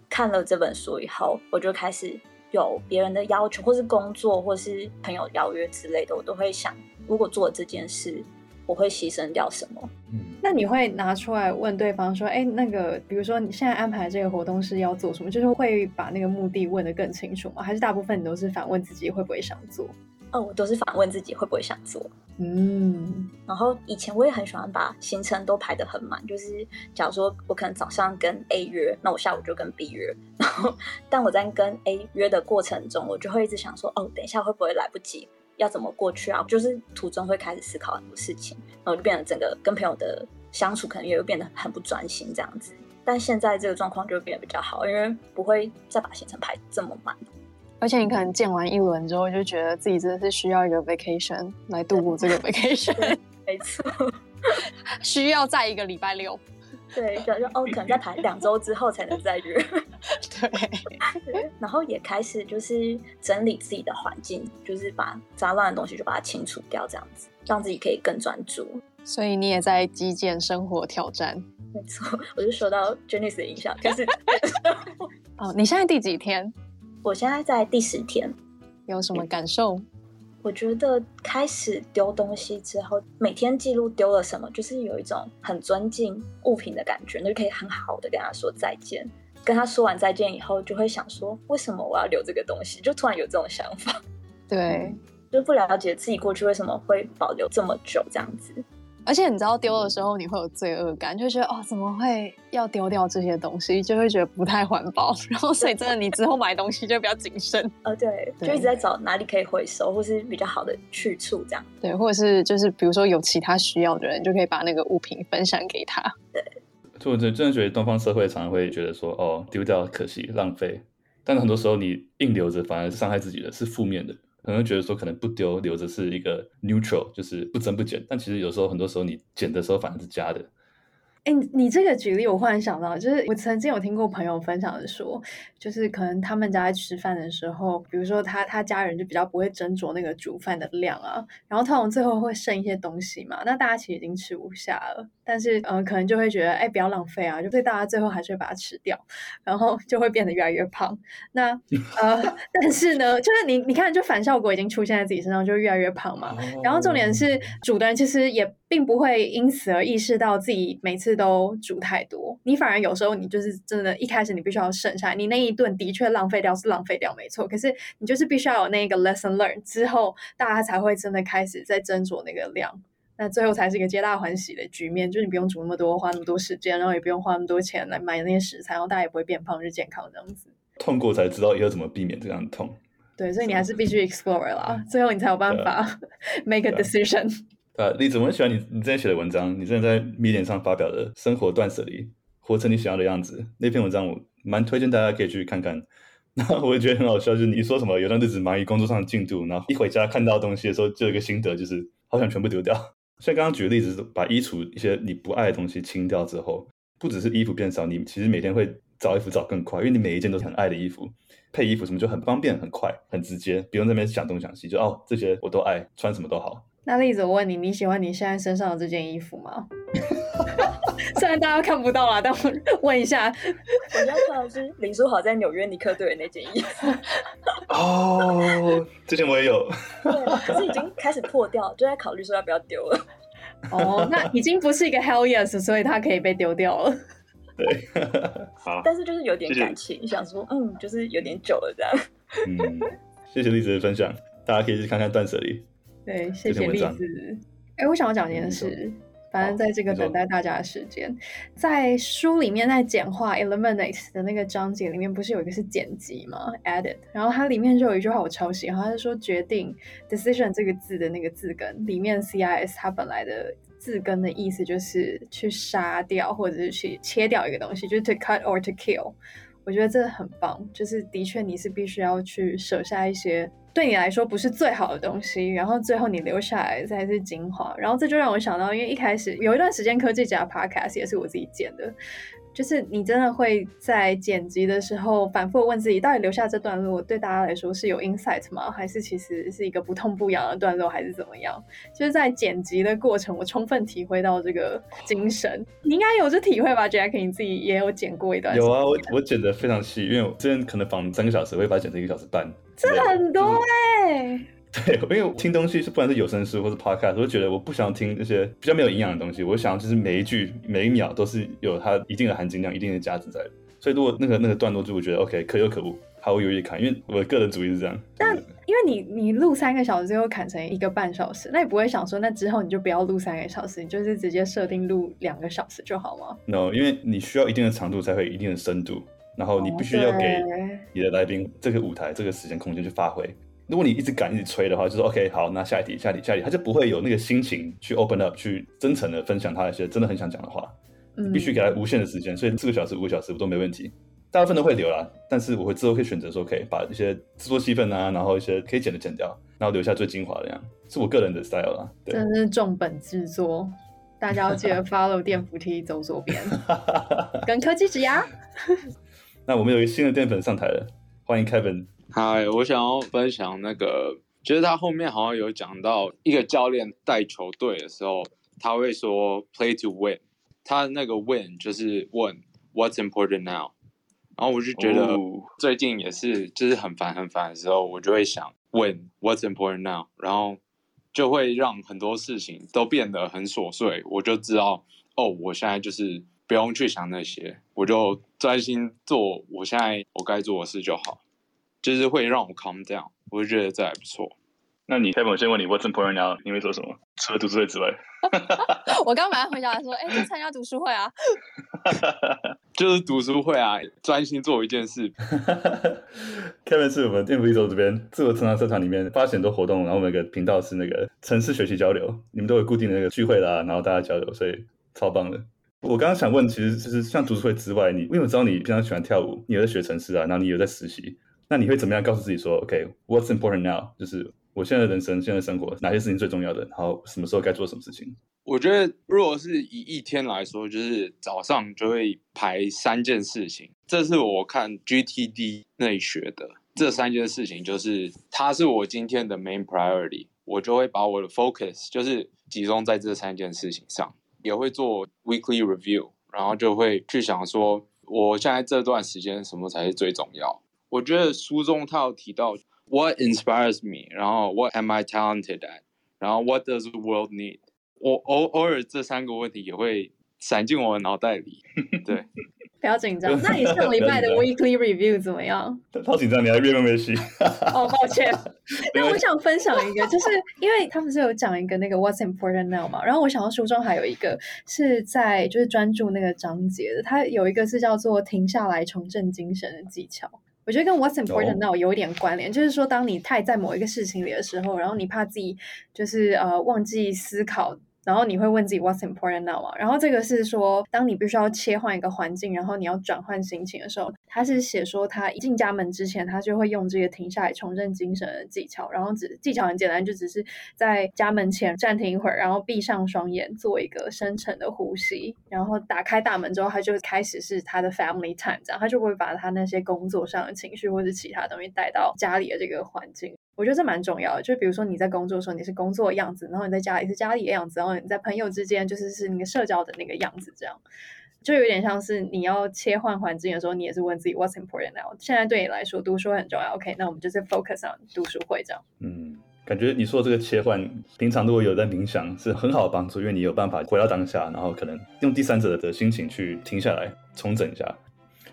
看了这本书以后，我就开始有别人的要求，或是工作，或是朋友邀约之类的，我都会想，如果做这件事。我会牺牲掉什么？嗯，那你会拿出来问对方说：“哎，那个，比如说你现在安排这个活动是要做什么？”就是会把那个目的问得更清楚吗？还是大部分你都是反问自己会不会想做？哦，我都是反问自己会不会想做。嗯，然后以前我也很喜欢把行程都排得很满，就是假如说我可能早上跟 A 约，那我下午就跟 B 约。然后，但我在跟 A 约的过程中，我就会一直想说：“哦，等一下会不会来不及？”要怎么过去啊？就是途中会开始思考很多事情，然后就变得整个跟朋友的相处可能也会变得很不专心这样子。但现在这个状况就会变得比较好，因为不会再把行程排这么满。而且你可能见完一轮之后，就觉得自己真的是需要一个 vacation 来度过这个 vacation。没错，需要再一个礼拜六。对，就哦，可能在排两周之后才能再约。对，然后也开始就是整理自己的环境，就是把杂乱的东西就把它清除掉，这样子让自己可以更专注。所以你也在极简生活挑战？没错，我就受到 Janice 的影响，开始。哦，你现在第几天？我现在在第十天。有什么感受？我觉得开始丢东西之后，每天记录丢了什么，就是有一种很尊敬物品的感觉，那就可以很好的跟他说再见。跟他说完再见以后，就会想说，为什么我要留这个东西？就突然有这种想法。对，就不了解自己过去为什么会保留这么久这样子。而且你知道丢的时候你会有罪恶感，就觉得哦，怎么会要丢掉这些东西，就会觉得不太环保。然后所以真的你之后买东西就比较谨慎。呃，对，就一直在找哪里可以回收，或是比较好的去处这样。对，或者是就是比如说有其他需要的人，就可以把那个物品分享给他。对，就我真的觉得东方社会常常会觉得说哦，丢掉可惜浪费，但是很多时候你硬留着反而是伤害自己的，是负面的。可能觉得说可能不丢留着是一个 neutral，就是不增不减，但其实有时候很多时候你减的时候反而是加的。哎，你这个举例，我忽然想到，就是我曾经有听过朋友分享的说，就是可能他们家在吃饭的时候，比如说他他家人就比较不会斟酌那个煮饭的量啊，然后通常最后会剩一些东西嘛，那大家其实已经吃不下了，但是嗯、呃，可能就会觉得哎，不要浪费啊，就对大家最后还是会把它吃掉，然后就会变得越来越胖。那 呃，但是呢，就是你你看，就反效果已经出现在自己身上，就越来越胖嘛。然后重点是煮的人其实也。并不会因此而意识到自己每次都煮太多，你反而有时候你就是真的，一开始你必须要剩下，你那一顿的确浪费掉是浪费掉没错，可是你就是必须要有那个 lesson learn 之后，大家才会真的开始在斟酌那个量，那最后才是一个皆大欢喜的局面，就是你不用煮那么多，花那么多时间，然后也不用花那么多钱来买那些食材，然后大家也不会变胖，是健康这样子。痛过才知道以后怎么避免这样的痛。对，所以你还是必须 explore 啦，最后你才有办法 make a decision。啊，栗子，我很喜欢你你之前写的文章，你之前在 Medium 上发表的《生活断舍离》，活成你想要的样子那篇文章，我蛮推荐大家可以去看看。那我也觉得很好笑，就是你说什么有段日子忙于工作上的进度，然后一回家看到东西的时候，就有一个心得，就是好想全部丢掉。像刚刚举的例子，是把衣橱一些你不爱的东西清掉之后，不只是衣服变少，你其实每天会找衣服找更快，因为你每一件都是很爱的衣服，配衣服什么就很方便、很快、很直接，不用在那边想东想西，就哦这些我都爱，穿什么都好。那例子，我问你，你喜欢你现在身上的这件衣服吗？虽然大家看不到啦，但我 问一下。我现在穿的是林书豪在纽约尼克队的那件衣服。哦，之前我也有。对，可是已经开始破掉，就在考虑说要不要丢了。哦，那已经不是一个 hell yes，所以它可以被丢掉了。对，好。但是就是有点感情，想说，嗯，就是有点久了这样。嗯，谢谢栗子的分享，大家可以去看看《断舍离》。对，谢谢栗子。哎，我想要讲一件事，反正在这个等待大家的时间，在书里面在简化 eliminate 的那个章节里面，不是有一个是剪辑吗？edit，然后它里面就有一句话我超喜欢，它是说决定 decision 这个字的那个字根里面 cis 它本来的字根的意思就是去杀掉或者是去切掉一个东西，就是 to cut or to kill。我觉得这很棒，就是的确你是必须要去舍下一些。对你来说不是最好的东西，然后最后你留下来才是精华。然后这就让我想到，因为一开始有一段时间科技夹 Podcast 也是我自己剪的，就是你真的会在剪辑的时候反复问自己，到底留下这段落对大家来说是有 insight 吗？还是其实是一个不痛不痒的段落，还是怎么样？就是在剪辑的过程，我充分体会到这个精神。你应该有这体会吧，Jack？你自己也有剪过一段？有啊，我我剪得非常细，因为我之前可能访三个小时，我会把它剪成一个小时半，这很多哎、欸。对，因为我听东西是不管是有声书或是 podcast，我就觉得我不想听那些比较没有营养的东西，我想要就是每一句每一秒都是有它一定的含金量、一定的价值在的。所以如果那个那个段落就我觉得 OK，可有可无，毫无犹豫砍，因为我的个人主义是这样。但因为你你录三个小时，最后砍成一个半小时，那你不会想说，那之后你就不要录三个小时，你就是直接设定录两个小时就好吗？No，因为你需要一定的长度才会有一定的深度，然后你必须要给你的来宾这个舞台、这个时间空间去发挥。如果你一直赶一直催的话，就是 OK 好，那下一题下一题下一题，他就不会有那个心情去 open up，去真诚的分享他一些真的很想讲的话。嗯，必须给他无限的时间，所以四个小时五个小时我都没问题，大部分都会留啦。但是我会之后可以选择说，可以把一些制作戏份啊，然后一些可以剪的剪掉，然后留下最精华的样，是我个人的 style 啦。对，真的是重本制作，大家要记得 follow 电扶梯走左边，跟科技指压。那我们有一个新的淀粉上台了，欢迎 Kevin。嗨，我想要分享那个，就是他后面好像有讲到一个教练带球队的时候，他会说 play to win，他那个 win 就是问 what's important now，然后我就觉得最近也是就是很烦很烦的时候，我就会想问 what's important now，然后就会让很多事情都变得很琐碎，我就知道哦，我现在就是不用去想那些，我就专心做我现在我该做的事就好。就是会让我 calm down，我就觉得这还不错。那你，Kevin，我先问你，What's important now？你会做什么？除了读书会之外？我刚马上回答说，哎、欸，就参加读书会啊。就是读书会啊，专心做一件事。Kevin 是我们电扶一周这边自我成长社团里面发起很多活动，然后每个频道是那个城市学习交流，你们都有固定的那个聚会啦，然后大家交流，所以超棒的。我刚刚想问，其实就是像读书会之外，你因为我知道你平常喜欢跳舞，你有在学城市啊，然后你有在实习。那你会怎么样告诉自己说，OK，What's important now？就是我现在的人生、现在的生活，哪些事情最重要的？然后什么时候该做什么事情？我觉得，如果是以一天来说，就是早上就会排三件事情。这是我看 GTD 那里学的。这三件事情就是，它是我今天的 main priority，我就会把我的 focus 就是集中在这三件事情上，也会做 weekly review，然后就会去想说，我现在这段时间什么才是最重要。我觉得书中他有提到 What inspires me，然后 What am I talented at，然后 What does the world need？我偶偶尔这三个问题也会闪进我的脑袋里。对，不要紧张。那你上礼拜的 Weekly Review 怎么样？超紧张，你还越问越细。哦，抱歉。那我想分享一个，就是因为他不是有讲一个那个 What's important now 嘛，然后我想到书中还有一个是在就是专注那个章节的，它有一个是叫做停下来重振精神的技巧。我觉得跟 What's important now 有一点关联，就是说，当你太在某一个事情里的时候，然后你怕自己就是呃忘记思考。然后你会问自己 What's important now 啊？然后这个是说，当你必须要切换一个环境，然后你要转换心情的时候，他是写说他一进家门之前，他就会用这个停下来重振精神的技巧。然后只技巧很简单，就只是在家门前暂停一会儿，然后闭上双眼，做一个深沉的呼吸，然后打开大门之后，他就开始是他的 family time，这样他就会把他那些工作上的情绪或者其他东西带到家里的这个环境。我觉得这蛮重要的，就比如说你在工作的时候，你是工作的样子，然后你在家里是家里的样子，然后你在朋友之间就是是那个社交的那个样子，这样就有点像是你要切换环境的时候，你也是问自己 What's important now？现在对你来说读书很重要，OK？那我们就是 focus on 读书会这样。嗯，感觉你说这个切换，平常如果有在冥想是很好的帮助，因为你有办法回到当下，然后可能用第三者的心情去停下来重整一下。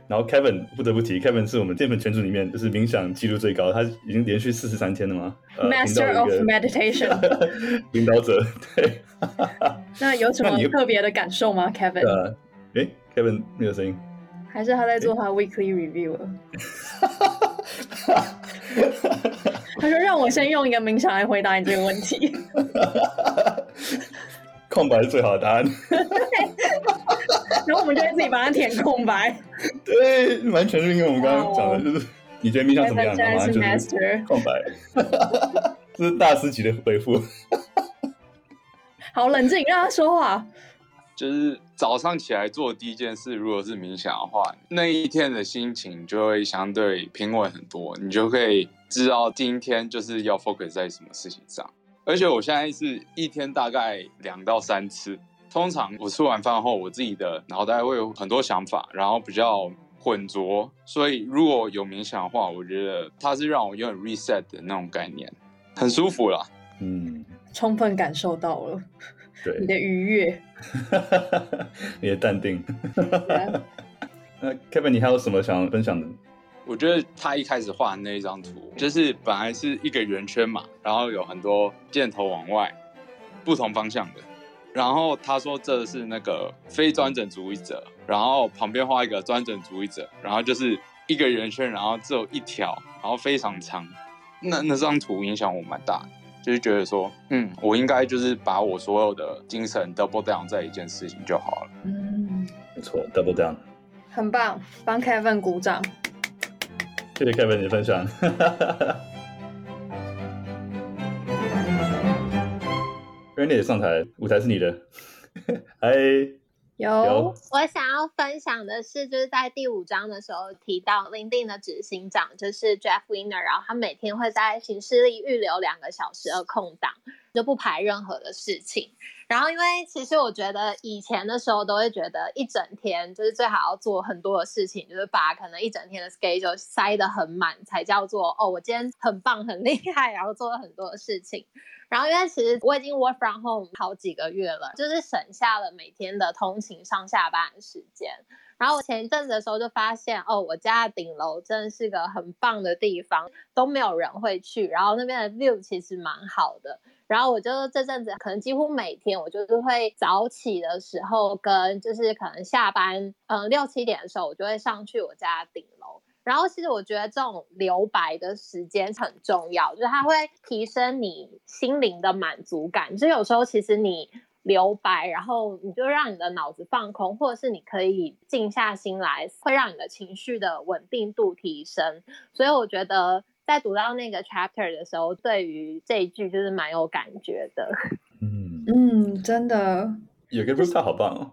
然后 Kevin 不得不提，Kevin 是我们淀粉群组里面就是冥想记录最高，他已经连续四十三天了吗？Master of Meditation，领导者。对。那有什么特别的感受吗，Kevin？呃，诶，Kevin 没有声音，还是他在做他 Weekly Review？他说：“让我先用一个冥想来回答你这个问题。”空白是最好的答案。然后我们就会自己把它填空白。对，完全是因为我们刚刚讲的，就是你觉得冥想怎么样？然后就是空白。这是大师级的回复。好冷静，让他说话。就是早上起来做第一件事，如果是冥想的话，那一天的心情就会相对平稳很多，你就可以知道今天就是要 focus 在什么事情上。而且我现在是一天大概两到三次，通常我吃完饭后，我自己的脑袋会有很多想法，然后比较混浊，所以如果有冥想的话，我觉得它是让我有点 reset 的那种概念，很舒服啦。嗯，充分感受到了。对，你的愉悦，你的淡定。那 Kevin，你还有什么想分享的？我觉得他一开始画的那一张图，就是本来是一个圆圈嘛，然后有很多箭头往外，不同方向的。然后他说这是那个非专整主义者，然后旁边画一个专整主义者，然后就是一个圆圈，然后只有一条，然后非常长。那那张图影响我蛮大的，就是觉得说，嗯，我应该就是把我所有的精神 double down 在一件事情就好了。嗯，没错，double down，很棒，帮 Kevin 鼓掌。谢谢 Kevin 你的分享。Rennie 上台，舞台是你的。嗨，有，我想要分享的是，就是在第五章的时候提到，LinkedIn 的执行长就是 Jeff Weiner，然后他每天会在行事历预留两个小时的空档，就不排任何的事情。然后，因为其实我觉得以前的时候都会觉得一整天就是最好要做很多的事情，就是把可能一整天的 schedule 塞得很满，才叫做哦，我今天很棒很厉害，然后做了很多的事情。然后，因为其实我已经 work from home 好几个月了，就是省下了每天的通勤上下班时间。然后我前一阵子的时候就发现，哦，我家的顶楼真的是个很棒的地方，都没有人会去，然后那边的 view 其实蛮好的。然后我就这阵子可能几乎每天，我就是会早起的时候跟就是可能下班，嗯，六七点的时候，我就会上去我家顶楼。然后其实我觉得这种留白的时间很重要，就是它会提升你心灵的满足感。就有时候其实你留白，然后你就让你的脑子放空，或者是你可以静下心来，会让你的情绪的稳定度提升。所以我觉得。在读到那个 chapter 的时候，对于这一句就是蛮有感觉的。嗯嗯，真的。有个 rooftop 好棒哦。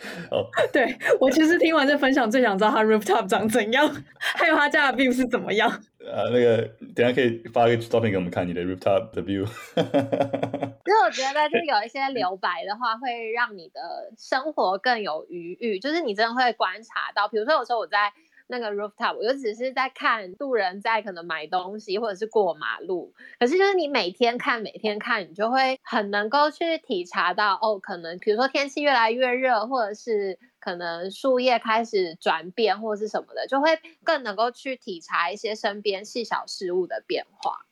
哦，对，我其实听完这分享，最想知道他 rooftop 长怎样，还有他家的 view 是怎么样。呃，那个等下可以发一个照片给我们看，你的 rooftop 的 view。其实我觉得，就有一些留白的话，会让你的生活更有余裕。就是你真的会观察到，比如说有时候我在。那个 rooftop，我就只是在看路人在可能买东西或者是过马路，可是就是你每天看每天看，你就会很能够去体察到哦，可能比如说天气越来越热，或者是可能树叶开始转变或者是什么的，就会更能够去体察一些身边细小事物的变化。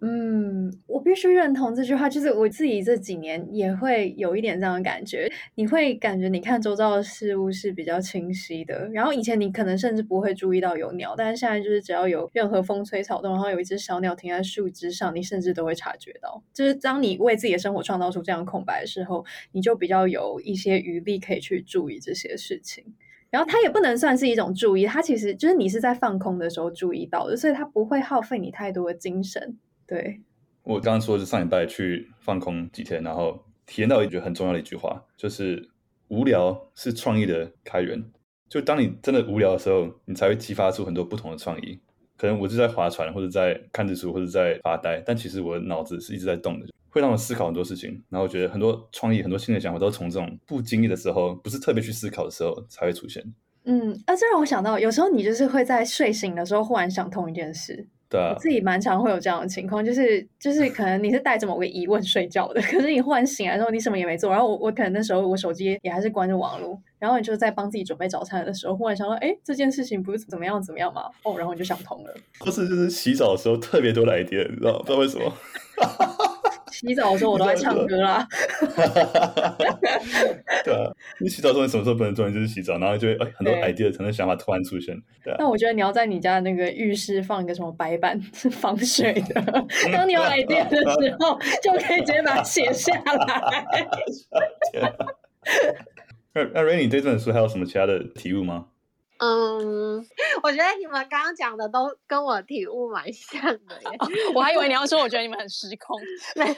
嗯，我必须认同这句话，就是我自己这几年也会有一点这样的感觉。你会感觉你看周遭的事物是比较清晰的，然后以前你可能甚至不会注意到有鸟，但是现在就是只要有任何风吹草动，然后有一只小鸟停在树枝上，你甚至都会察觉到。就是当你为自己的生活创造出这样空白的时候，你就比较有一些余力可以去注意这些事情。然后它也不能算是一种注意，它其实就是你是在放空的时候注意到的，所以它不会耗费你太多的精神。对，我刚刚说的是上礼拜去放空几天，然后体验到一句很重要的一句话，就是无聊是创意的开源。就当你真的无聊的时候，你才会激发出很多不同的创意。可能我是在划船，或者在看日出，或者在发呆，但其实我的脑子是一直在动的，会让我思考很多事情。然后我觉得很多创意、很多新的想法都从这种不经意的时候，不是特别去思考的时候才会出现。嗯，啊，这让我想到，有时候你就是会在睡醒的时候忽然想通一件事。对啊，我自己蛮常会有这样的情况，就是就是可能你是带着某个疑问睡觉的，可是你忽然醒来之后，你什么也没做，然后我我可能那时候我手机也还是关着网络，然后你就在帮自己准备早餐的时候，忽然想到，哎，这件事情不是怎么样怎么样吗？哦，然后你就想通了。或是，就是洗澡的时候特别多的 idea，你知道不知道为什么？洗澡的时候我都在唱歌啦。对啊，你洗澡的时候你什么时候不能做？你就是洗澡，然后就会哎很多 idea、很多想法突然出现。对啊。那我觉得你要在你家的那个浴室放一个什么白板，是防水的。当你有 idea 的时候，就可以直接把它写下来。那那 Rennie 对这本书还有什么其他的体悟吗？嗯，我觉得你们刚刚讲的都跟我体悟蛮像的耶。我还以为你要说，我觉得你们很失控。没有，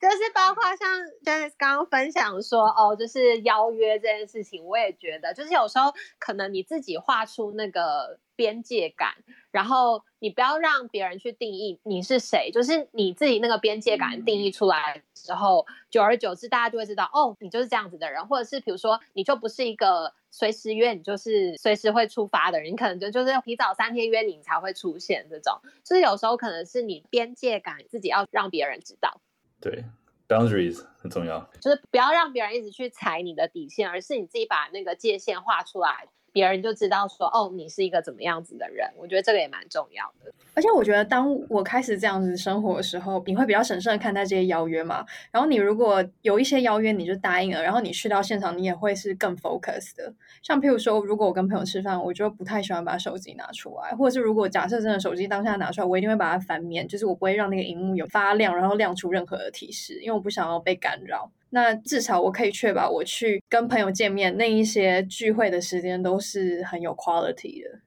就是包括像 Janice 刚刚分享说，哦，就是邀约这件事情，我也觉得，就是有时候可能你自己画出那个边界感，然后你不要让别人去定义你是谁，就是你自己那个边界感定义出来之后，久而久之，大家就会知道，哦，你就是这样子的人，或者是比如说，你就不是一个。随时约你就是随时会出发的人，你可能就就是提早三天约你，你才会出现这种。就是有时候可能是你边界感自己要让别人知道。对，boundaries 很重要，就是不要让别人一直去踩你的底线，而是你自己把那个界限画出来。别人就知道说哦，你是一个怎么样子的人。我觉得这个也蛮重要的。而且我觉得，当我开始这样子生活的时候，你会比较审慎的看待这些邀约嘛。然后你如果有一些邀约，你就答应了，然后你去到现场，你也会是更 focus 的。像譬如说，如果我跟朋友吃饭，我就不太喜欢把手机拿出来，或者是如果假设真的手机当下拿出来，我一定会把它翻面，就是我不会让那个荧幕有发亮，然后亮出任何的提示，因为我不想要被干扰。那至少我可以确保我去跟朋友见面那一些聚会的时间都是很有 quality 的，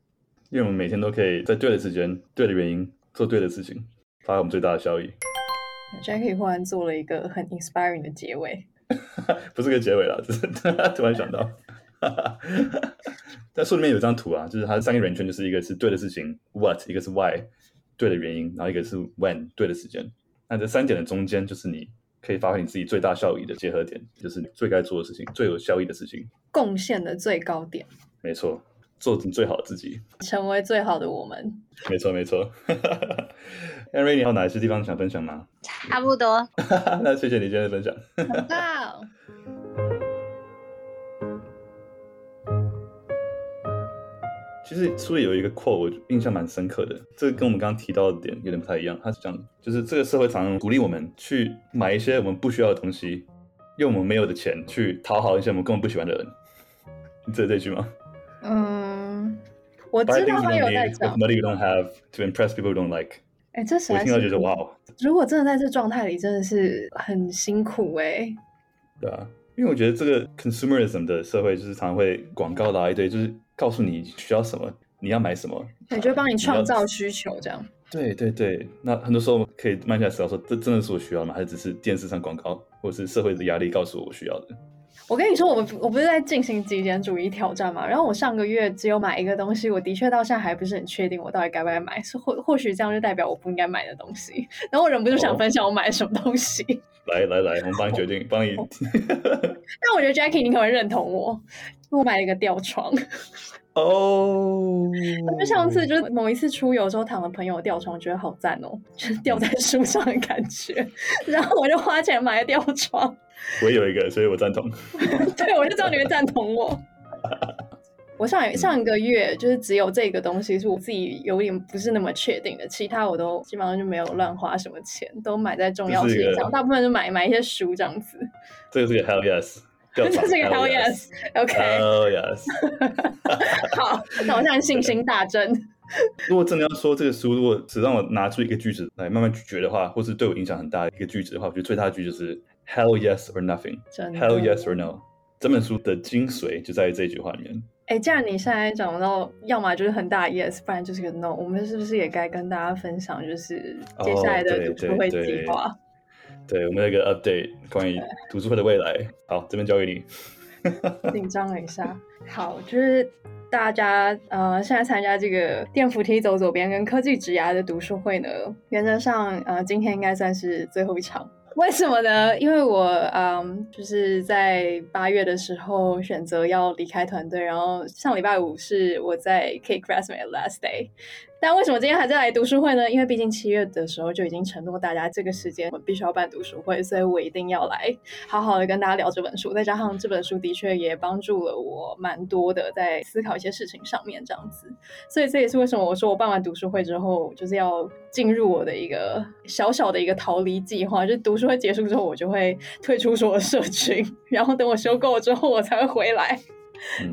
因为我们每天都可以在对的时间、对的原因做对的事情，发挥我们最大的效益。Jackie 忽然做了一个很 inspiring 的结尾，不是个结尾啦，只是 突然想到，在书里面有一张图啊，就是它三个圆圈，就是一个是对的事情 what，一个是 why 对的原因，然后一个是 when 对的时间。那这三点的中间就是你。可以发挥你自己最大效益的结合点，就是最该做的事情，最有效益的事情，贡献的最高点。没错，做成最好的自己，成为最好的我们。没错，没错。Henry，你还有哪些地方想分享吗？差不多。那谢谢你今天的分享。好。其实书里有一个 quote，我印象蛮深刻的。这个跟我们刚刚提到的点有点不太一样。他是讲，就是这个社会常常鼓励我们去买一些我们不需要的东西，用我们没有的钱去讨好一些我们根本不喜欢的人。你记得这句吗？嗯，我知道他有在讲。Money you don't have to impress people you don't like。哎，这实在是。我听到觉得哇，哦如果真的在这状态里，真的是很辛苦哎、欸。对啊，因为我觉得这个 consumerism 的社会就是常常会广告啦一堆，就是。告诉你需要什么，你要买什么，对就帮你创造需求，这样。对对对，那很多时候可以慢下来思考说，这真的是我需要吗？还是只是电视上广告，或者是社会的压力告诉我我需要的？我跟你说，我们我不是在进行极简主义挑战嘛？然后我上个月只有买一个东西，我的确到现在还不是很确定我到底该不该买，是或或许这样就代表我不应该买的东西。然后我忍不住想分享我买什么东西。Oh. 来来来，我们帮你决定，帮你。但我觉得 Jackie 你可能会认同我，因为我买了一个吊床。哦，就上次就是某一次出游的时候躺了朋友的吊床，觉得好赞哦，就是吊在树上的感觉。然后我就花钱买了吊床。我也有一个，所以我赞同。对，我就知道你会赞同我。我上上一个月就是只有这个东西是我自己有点不是那么确定的，其他我都基本上就没有乱花什么钱，都买在重要事情上，大部分就买买一些书这样子。这个是个 hell yes。这是个 hell yes，OK，hell yes。好，那我现在信心大增。如果真的要说这个书，如果只让我拿出一个句子来慢慢咀嚼的话，或是对我影响很大的一个句子的话，我觉得最大的句子就是 hell yes or nothing。hell yes or no。这本书的精髓就在于这句话里面。哎，既然你现在讲到，要么就是很大 yes，不然就是个 no，我们是不是也该跟大家分享，就是接下来的读书会计划？哦对，我们有一个 update 关于读书会的未来。好，这边交给你。紧张了一下。好，就是大家呃，现在参加这个电扶梯走左边跟科技职涯的读书会呢，原则上呃，今天应该算是最后一场。为什么呢？因为我嗯，就是在八月的时候选择要离开团队，然后上礼拜五是我在 Cake Classmate last day。但为什么今天还在来读书会呢？因为毕竟七月的时候就已经承诺大家这个时间我们必须要办读书会，所以我一定要来好好的跟大家聊这本书。再加上这本书的确也帮助了我蛮多的，在思考一些事情上面这样子。所以这也是为什么我说我办完读书会之后就是要进入我的一个小小的一个逃离计划，就读书会结束之后我就会退出所有社群，然后等我休够了之后我才会回来。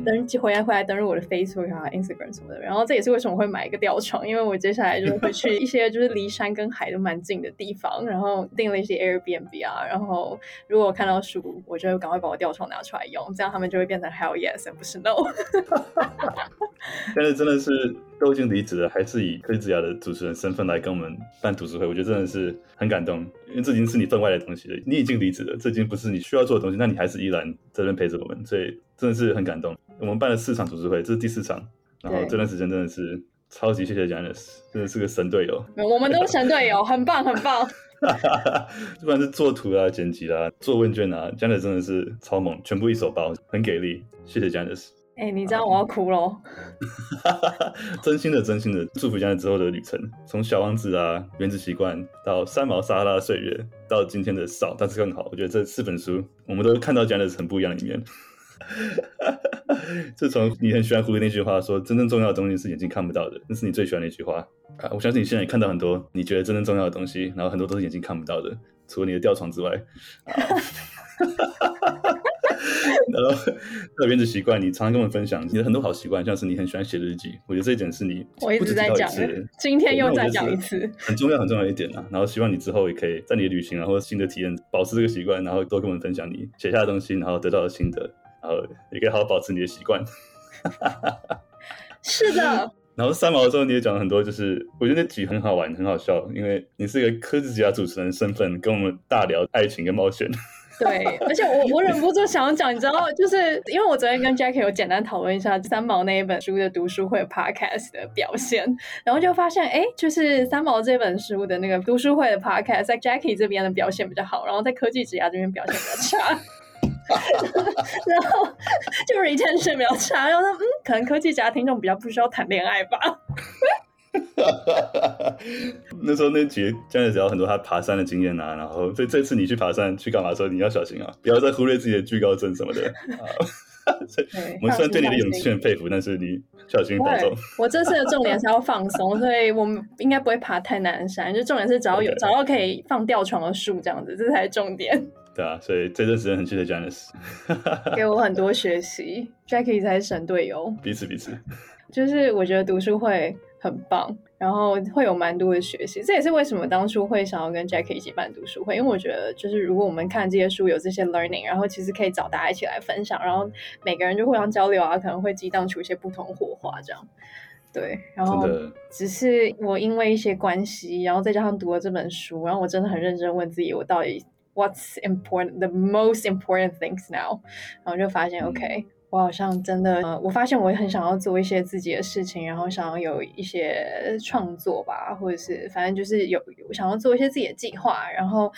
登记回来回来登入我的 Facebook 啊、Instagram 什么的。然后这也是为什么会买一个吊床，因为我接下来就会去一些就是离山跟海都蛮近的地方，然后订了一些 Airbnb 啊。然后如果我看到书，我就会赶快把我吊床拿出来用，这样他们就会变成 Hell yes，而不是 No。但是真的是都已经离职了，还是以科技之牙的主持人身份来跟我们办读书会，我觉得真的是很感动，因为这已经是你分外的东西了。你已经离职了，这已经不是你需要做的东西，那你还是依然在这边陪着我们，所以真的是很感动。我们办了四场读书会，这是第四场，然后这段时间真的是超级谢谢 Janice，真的是个神队友。我们都是神队友，很棒很棒。不管是做图啊、剪辑啊、做问卷啊，Janice 真的是超猛，全部一手包，很给力。谢谢 Janice。哎、欸，你知道我要哭喽！真心的，真心的祝福 Janice 之后的旅程，从小王子啊、原子习惯到三毛撒哈拉岁月，到今天的少，但是更好。我觉得这四本书，我们都看到 Janice 很不一样的一面。自从你很喜欢胡歌那句话说，真正重要的东西是眼睛看不到的，那是你最喜欢的一句话啊！我相信你现在也看到很多你觉得真正重要的东西，然后很多都是眼睛看不到的，除了你的吊床之外。啊 然后，还有原子习惯，你常常跟我们分享你的很多好习惯，像是你很喜欢写日记。我觉得这一点是你我一直在讲，今天又再讲一次，很重要很重要一点啊。然后希望你之后也可以在你的旅行啊或者新的体验，保持这个习惯，然后多跟我们分享你写下的东西，然后得到的心得，然后也可以好好保持你的习惯。是的。然后三毛的时候你也讲了很多，就是我觉得那集很好玩，很好笑，因为你是一个科技家主持人身份，跟我们大聊爱情跟冒险。对，而且我我忍不住想要讲，你知道，就是因为我昨天跟 Jackie 有简单讨论一下三毛那一本书的读书会 Podcast 的表现，然后就发现，哎，就是三毛这本书的那个读书会的 Podcast，在 Jackie 这边的表现比较好，然后在科技之家这边表现比较差，然后就 retention 比较差，然后说，嗯，可能科技家听众比较不需要谈恋爱吧。那时候那集将来讲很多他爬山的经验啊，然后所以这次你去爬山去干嘛的时候，你要小心啊，不要再忽略自己的惧高症什么的。我们虽然对你的勇气很佩服，但是你小心保重。我这次的重点是要放松，所以我们应该不会爬太难的山，就重点是找到有.找到可以放吊床的树这样子，这才是重点。对啊，所以这段时间很谢谢 Janice，给我很多学习，Jackie 才是神队友，彼此彼此。就是我觉得读书会。很棒，然后会有蛮多的学习，这也是为什么当初会想要跟 Jackie 一起办读书会，因为我觉得就是如果我们看这些书有这些 learning，然后其实可以找大家一起来分享，然后每个人就互相交流啊，可能会激荡出一些不同火花这样。对，然后只是我因为一些关系，然后再加上读了这本书，然后我真的很认真问自己，我到底 What's important，the most important things now，然后就发现 OK。我好像真的，呃，我发现我也很想要做一些自己的事情，然后想要有一些创作吧，或者是反正就是有，有想要做一些自己的计划。然后，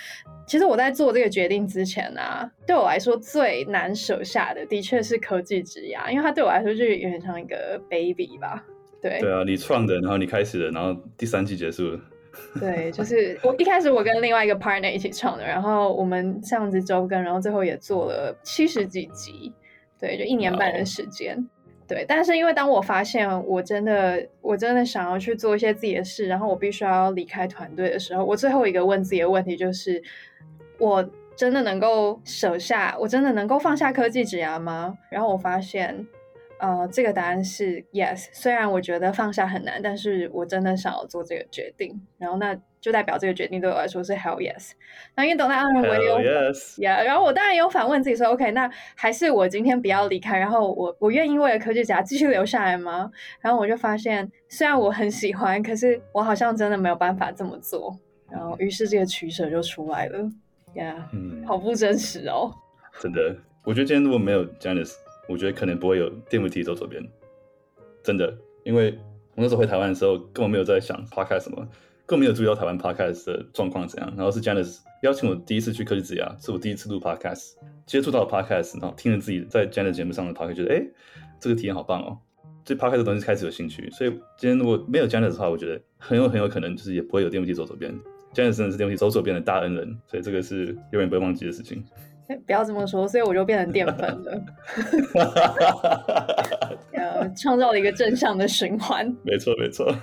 其实我在做这个决定之前啊，对我来说最难舍下的，的确是科技之牙，因为它对我来说就有点像一个 baby 吧。对，对啊，你创的，然后你开始的，然后第三季结束了。对，就是我一开始我跟另外一个 partner 一起创的，然后我们这样子周更，然后最后也做了七十几集。对，就一年半的时间。Oh. 对，但是因为当我发现我真的，我真的想要去做一些自己的事，然后我必须要离开团队的时候，我最后一个问自己的问题就是：我真的能够舍下，我真的能够放下科技职涯吗？然后我发现，呃，这个答案是 yes。虽然我觉得放下很难，但是我真的想要做这个决定。然后那。就代表这个决定对我来说是 hell yes。那因为等待二人为有 yes yeah，然后我当然有反问自己说，OK，那还是我今天不要离开，然后我我愿意为了科技之牙继续留下来吗？然后我就发现，虽然我很喜欢，可是我好像真的没有办法这么做。然后于是这个取舍就出来了，yeah，嗯，好不真实哦。真的，我觉得今天如果没有 Janice，我觉得可能不会有电扶梯走左边。真的，因为我那时候回台湾的时候，根本没有在想 podcast 什么。更没有注意到台湾 podcast 的状况怎样，然后是 Janice 邀请我第一次去科技之牙，是我第一次录 podcast，接触到 podcast，然后听了自己在 Janice 节目上的 podcast，觉得哎，这个体验好棒哦，对 podcast 的东西开始有兴趣。所以今天如果没有 Janice 的话，我觉得很有很有可能就是也不会有电扶梯走左边。Janice 真的是电扶梯走左边的大恩人，所以这个是永远不会忘记的事情。不要这么说，所以我就变成淀粉了。呃，创造了一个正向的循环。没错，没错。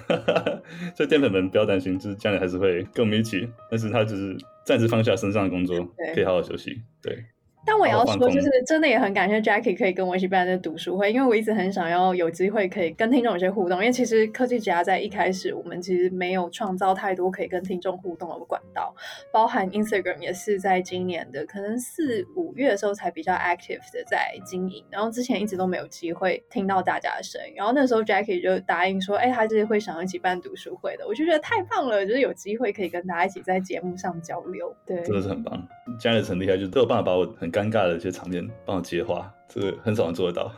所以淀粉们不要担心，就是将来还是会跟我们一起，但是他只是暂时放下身上的工作，可以好好休息。对，但我也要说，就是真的也很感谢 Jackie 可以跟我一起办这读书会，因为我一直很想要有机会可以跟听众有些互动。因为其实科技家在一开始，我们其实没有创造太多可以跟听众互动的管道，包含 Instagram 也是在今年的可能四五月的时候才比较 active 的在经营，然后之前一直都没有机会听到大家的声音。然后那时候 Jackie 就答应说，哎、欸，他就是会想要一起办读书会的，我就觉得太棒了，就是有机会可以跟大家一起在节目上交流。对，真的是很棒。Janice 很厉害，就是都有办法把我很尴尬的一些场面帮我接话，这个很少人做得到，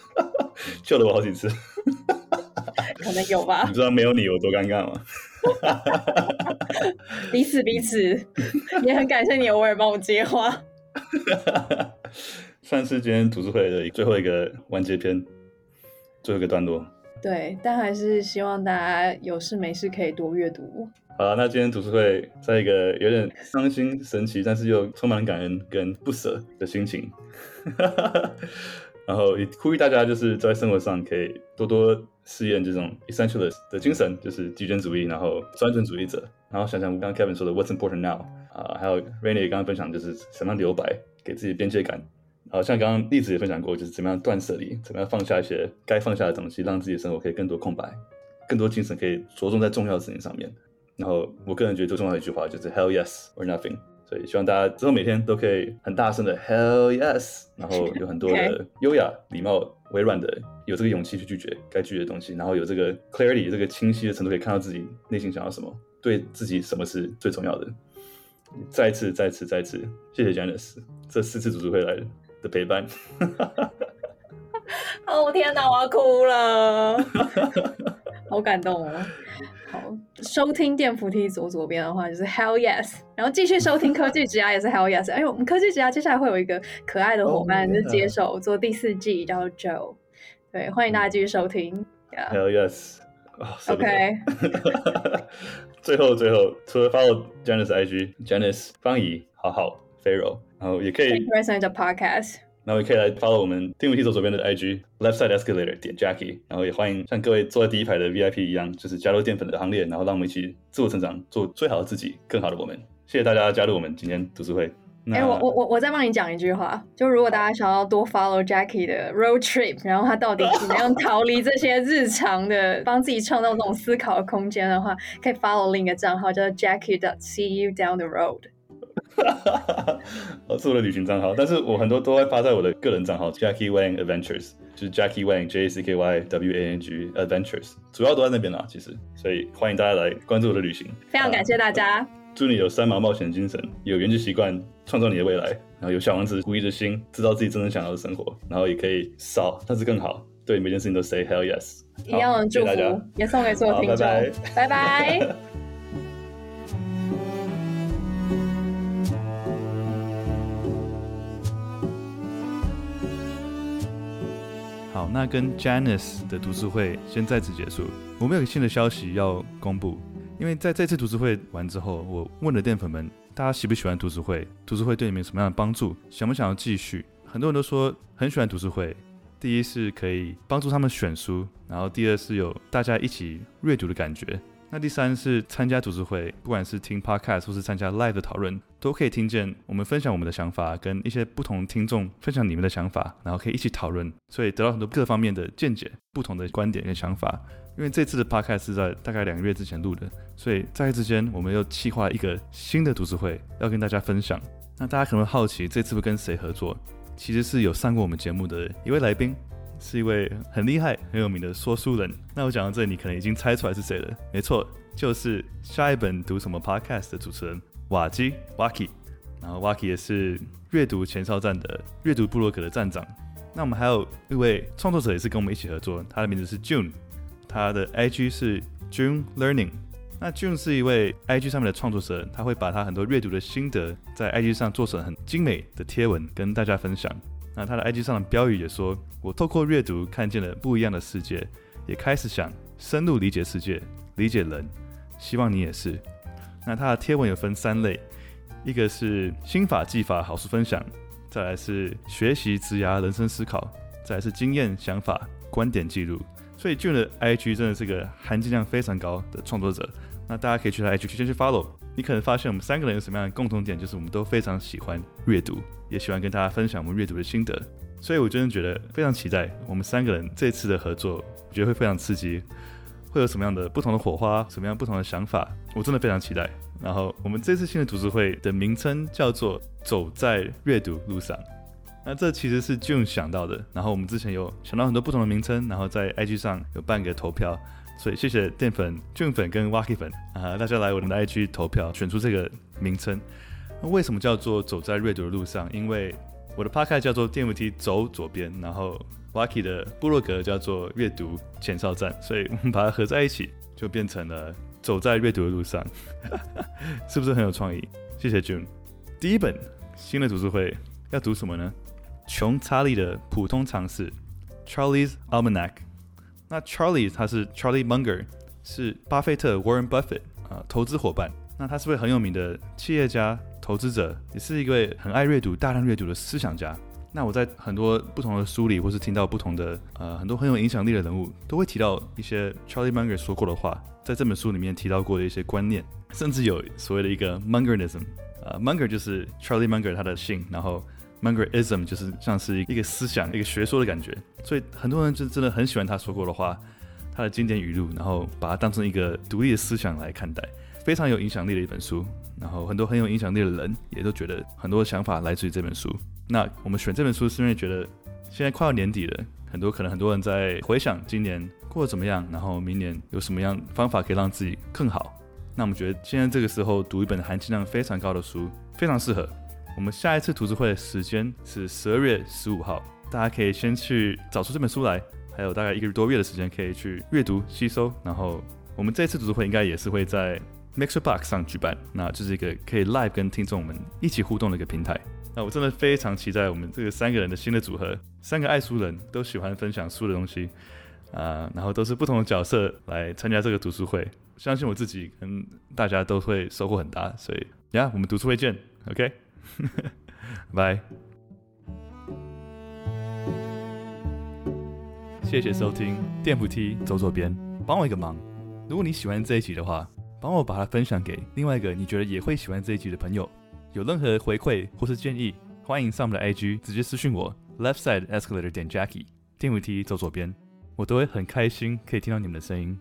救了我好几次。可能有吧？你知道没有你有多尴尬吗？彼此彼此，也很感谢你偶尔帮我接话。算是今天读书会的最后一个完结篇，最后一个段落。对，但还是希望大家有事没事可以多阅读。好了，那今天读书会在一个有点伤心、神奇，但是又充满感恩跟不舍的心情。然后也呼吁大家，就是在生活上可以多多试验这种 essential 的精神，就是极简主义，然后专注主义者。然后想想刚刚 Kevin 说的 What's important now 啊，还有 Rainy 刚刚分享就是怎么样留白，给自己边界感。好像刚刚例子也分享过，就是怎么样断舍离，怎么样放下一些该放下的东西，让自己的生活可以更多空白，更多精神可以着重在重要的事情上面。然后我个人觉得最重要的一句话就是 Hell yes or nothing，所以希望大家之后每天都可以很大声的 Hell yes，然后有很多的 优雅、礼貌、委婉的，有这个勇气去拒绝该拒绝的东西，然后有这个 clarity，这个清晰的程度可以看到自己内心想要什么，对自己什么是最重要的。再一次、再一次、再一次，谢谢 Janice 这四次读书会来的陪伴。哦天哪，我要哭了，好感动哦。好，收听电扶梯左左边的话就是 Hell Yes，然后继续收听科技职涯也是 Hell Yes。哎，我们科技职涯接下来会有一个可爱的伙伴就接手做第四季，叫 Joe。对，欢迎大家继续收听。Yeah. Hell Yes。OK。最后最后，除了 follow Janice IG，Janice 方怡，好好 Pharaoh，然后也可以。Present the podcast。然后也可以来 follow 我们电扶梯左左边的 IG Left Side Escalator 点 Jackie，然后也欢迎像各位坐在第一排的 VIP 一样，就是加入淀粉的行列，然后让我们一起自我成长，做最好的自己，更好的我们。谢谢大家加入我们今天读书会。哎，我我我我再帮你讲一句话，就如果大家想要多 follow Jackie 的 road trip，然后他到底怎么样逃离这些日常的，帮自己创造这种思考的空间的话，可以 follow 另一个账号叫 Jackie dot See You Down the Road。是我的旅行账号，但是我很多都会发在我的个人账号 Jackie Wang Adventures，就是 Jackie Wang J A C K Y W A N G Adventures，主要都在那边啦。其实，所以欢迎大家来关注我的旅行。非常感谢大家，祝你有三毛冒险精神，有原子习惯，创造你的未来，然后有小王子狐疑的心，知道自己真正想要的生活，然后也可以少，但是更好，对每件事情都 say hell yes，一样的祝福也送给所有听众，拜拜。好，那跟 Janice 的读书会先在此结束。我们有个新的消息要公布，因为在这次读书会完之后，我问了淀粉们，大家喜不喜欢读书会？读书会对你们有什么样的帮助？想不想要继续？很多人都说很喜欢读书会。第一是可以帮助他们选书，然后第二是有大家一起阅读的感觉。那第三是参加读书会，不管是听 podcast 或是参加 live 的讨论，都可以听见我们分享我们的想法，跟一些不同听众分享你们的想法，然后可以一起讨论，所以得到很多各方面的见解、不同的观点跟想法。因为这次的 podcast 是在大概两个月之前录的，所以在这之间我们又企划一个新的读书会要跟大家分享。那大家可能会好奇，这次会跟谁合作？其实是有上过我们节目的一位来宾。是一位很厉害、很有名的说书人。那我讲到这里，你可能已经猜出来是谁了。没错，就是下一本读什么 Podcast 的主持人瓦基 Waki。然后 Waki 也是阅读前哨站的阅读部落格的站长。那我们还有一位创作者也是跟我们一起合作，他的名字是 June，他的 IG 是 June Learning。那 June 是一位 IG 上面的创作者，他会把他很多阅读的心得在 IG 上做成很精美的贴文跟大家分享。那他的 IG 上的标语也说：“我透过阅读看见了不一样的世界，也开始想深入理解世界，理解人。希望你也是。”那他的贴文有分三类，一个是心法技法好书分享，再来是学习职涯人生思考，再来是经验想法观点记录。所以 June 的 IG 真的是个含金量非常高的创作者。那大家可以去他 IG 先去 follow。你可能发现我们三个人有什么样的共同点，就是我们都非常喜欢阅读，也喜欢跟大家分享我们阅读的心得。所以我真的觉得非常期待我们三个人这次的合作，我觉得会非常刺激，会有什么样的不同的火花，什么样不同的想法，我真的非常期待。然后我们这次新的读书会的名称叫做“走在阅读路上”，那这其实是 June 想到的。然后我们之前有想到很多不同的名称，然后在 IG 上有办个投票，所以谢谢淀粉、菌粉跟 Wacky 粉啊，大家来我们的 IG 投票，选出这个名称。那为什么叫做“走在阅读的路上”？因为我的 Paka 叫做电扶梯走左边，然后 Wacky 的部落格叫做阅读前哨站，所以我们把它合在一起，就变成了。走在阅读的路上，是不是很有创意？谢谢 June。第一本新的读书会要读什么呢？穷查理的普通常识，Charlie's Almanac。那 Charlie 他是 Charlie Munger，是巴菲特 Warren Buffett 啊投资伙伴。那他是位很有名的企业家、投资者，也是一位很爱阅读、大量阅读的思想家。那我在很多不同的书里，或是听到不同的呃很多很有影响力的人物，都会提到一些 Charlie Munger 说过的话。在这本书里面提到过的一些观念，甚至有所谓的一个 Mungerism，呃，Munger 就是 Charlie Munger 他的姓，然后 Mungerism 就是像是一个思想、一个学说的感觉，所以很多人就真的很喜欢他说过的话，他的经典语录，然后把它当成一个独立的思想来看待，非常有影响力的一本书。然后很多很有影响力的人也都觉得很多想法来自于这本书。那我们选这本书是因为觉得现在快要年底了，很多可能很多人在回想今年。过得怎么样？然后明年有什么样方法可以让自己更好？那我们觉得现在这个时候读一本含金量非常高的书，非常适合。我们下一次读书会的时间是十二月十五号，大家可以先去找出这本书来，还有大概一个多月的时间可以去阅读吸收。然后我们这次读书会应该也是会在 MixerBox 上举办，那就是一个可以 live 跟听众们一起互动的一个平台。那我真的非常期待我们这个三个人的新的组合，三个爱书人都喜欢分享书的东西。啊，然后都是不同的角色来参加这个读书会，相信我自己跟大家都会收获很大，所以呀，我们读书会见，OK，拜。谢谢收听电扶梯走左边，帮我一个忙，如果你喜欢这一集的话，帮我把它分享给另外一个你觉得也会喜欢这一集的朋友。有任何回馈或是建议，欢迎上我们的 IG 直接私讯我，Left Side Escalator 点 Jackie，电扶梯走左边。我都会很开心可以听到你们的声音。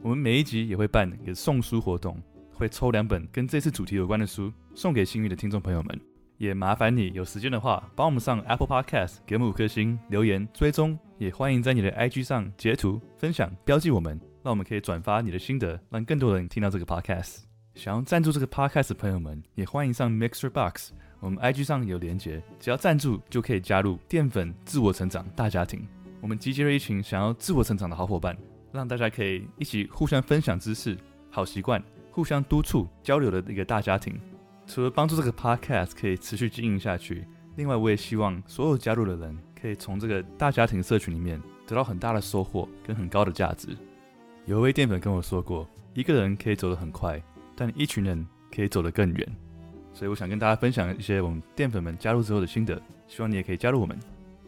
我们每一集也会办一个送书活动，会抽两本跟这次主题有关的书送给幸运的听众朋友们。也麻烦你有时间的话，帮我们上 Apple Podcast 给我们五颗星留言追踪。也欢迎在你的 IG 上截图分享标记我们，让我们可以转发你的心得，让更多人听到这个 Podcast。想要赞助这个 Podcast 的朋友们，也欢迎上 Mixer Box，我们 IG 上有连结，只要赞助就可以加入淀粉自我成长大家庭。我们集结了一群想要自我成长的好伙伴，让大家可以一起互相分享知识、好习惯，互相督促交流的一个大家庭。除了帮助这个 podcast 可以持续经营下去，另外我也希望所有加入的人可以从这个大家庭社群里面得到很大的收获跟很高的价值。有一位淀粉跟我说过，一个人可以走得很快，但一群人可以走得更远。所以我想跟大家分享一些我们淀粉们加入之后的心得，希望你也可以加入我们。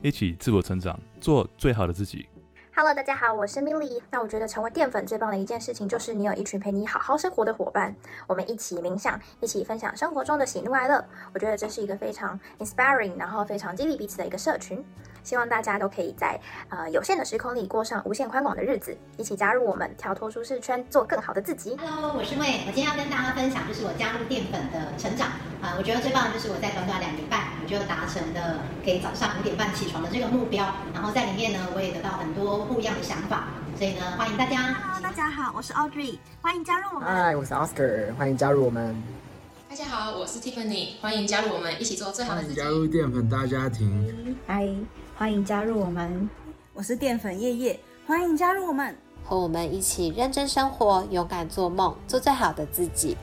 一起自我成长，做最好的自己。Hello，大家好，我是 Milly。那我觉得成为淀粉最棒的一件事情，就是你有一群陪你好好生活的伙伴，我们一起冥想，一起分享生活中的喜怒哀乐。我觉得这是一个非常 inspiring，然后非常激励彼此的一个社群。希望大家都可以在呃有限的时空里过上无限宽广的日子，一起加入我们，跳脱舒适圈，做更好的自己。Hello，我是魏，我今天要跟大家分享，就是我加入淀粉的成长啊、呃，我觉得最棒的就是我在短短两年半，我就达成了可以早上五点半起床的这个目标，然后在里面呢，我也得到很多不一样的想法，所以呢，欢迎大家。Hello，大家好，我是 Audrey，欢迎加入我们。Hi，我是 Oscar，欢迎加入我们。大家好，我是 Tiffany，欢迎加入我们，一起做最好的自己。加入淀粉大家庭。Hi。欢迎加入我们，我是淀粉叶叶，欢迎加入我们，和我们一起认真生活，勇敢做梦，做最好的自己。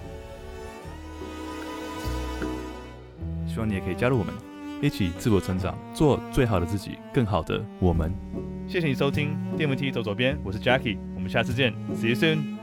希望你也可以加入我们，一起自我成长，做最好的自己，更好的我们。谢谢你收听电扶梯走左边，我是 Jackie，我们下次见，See you soon。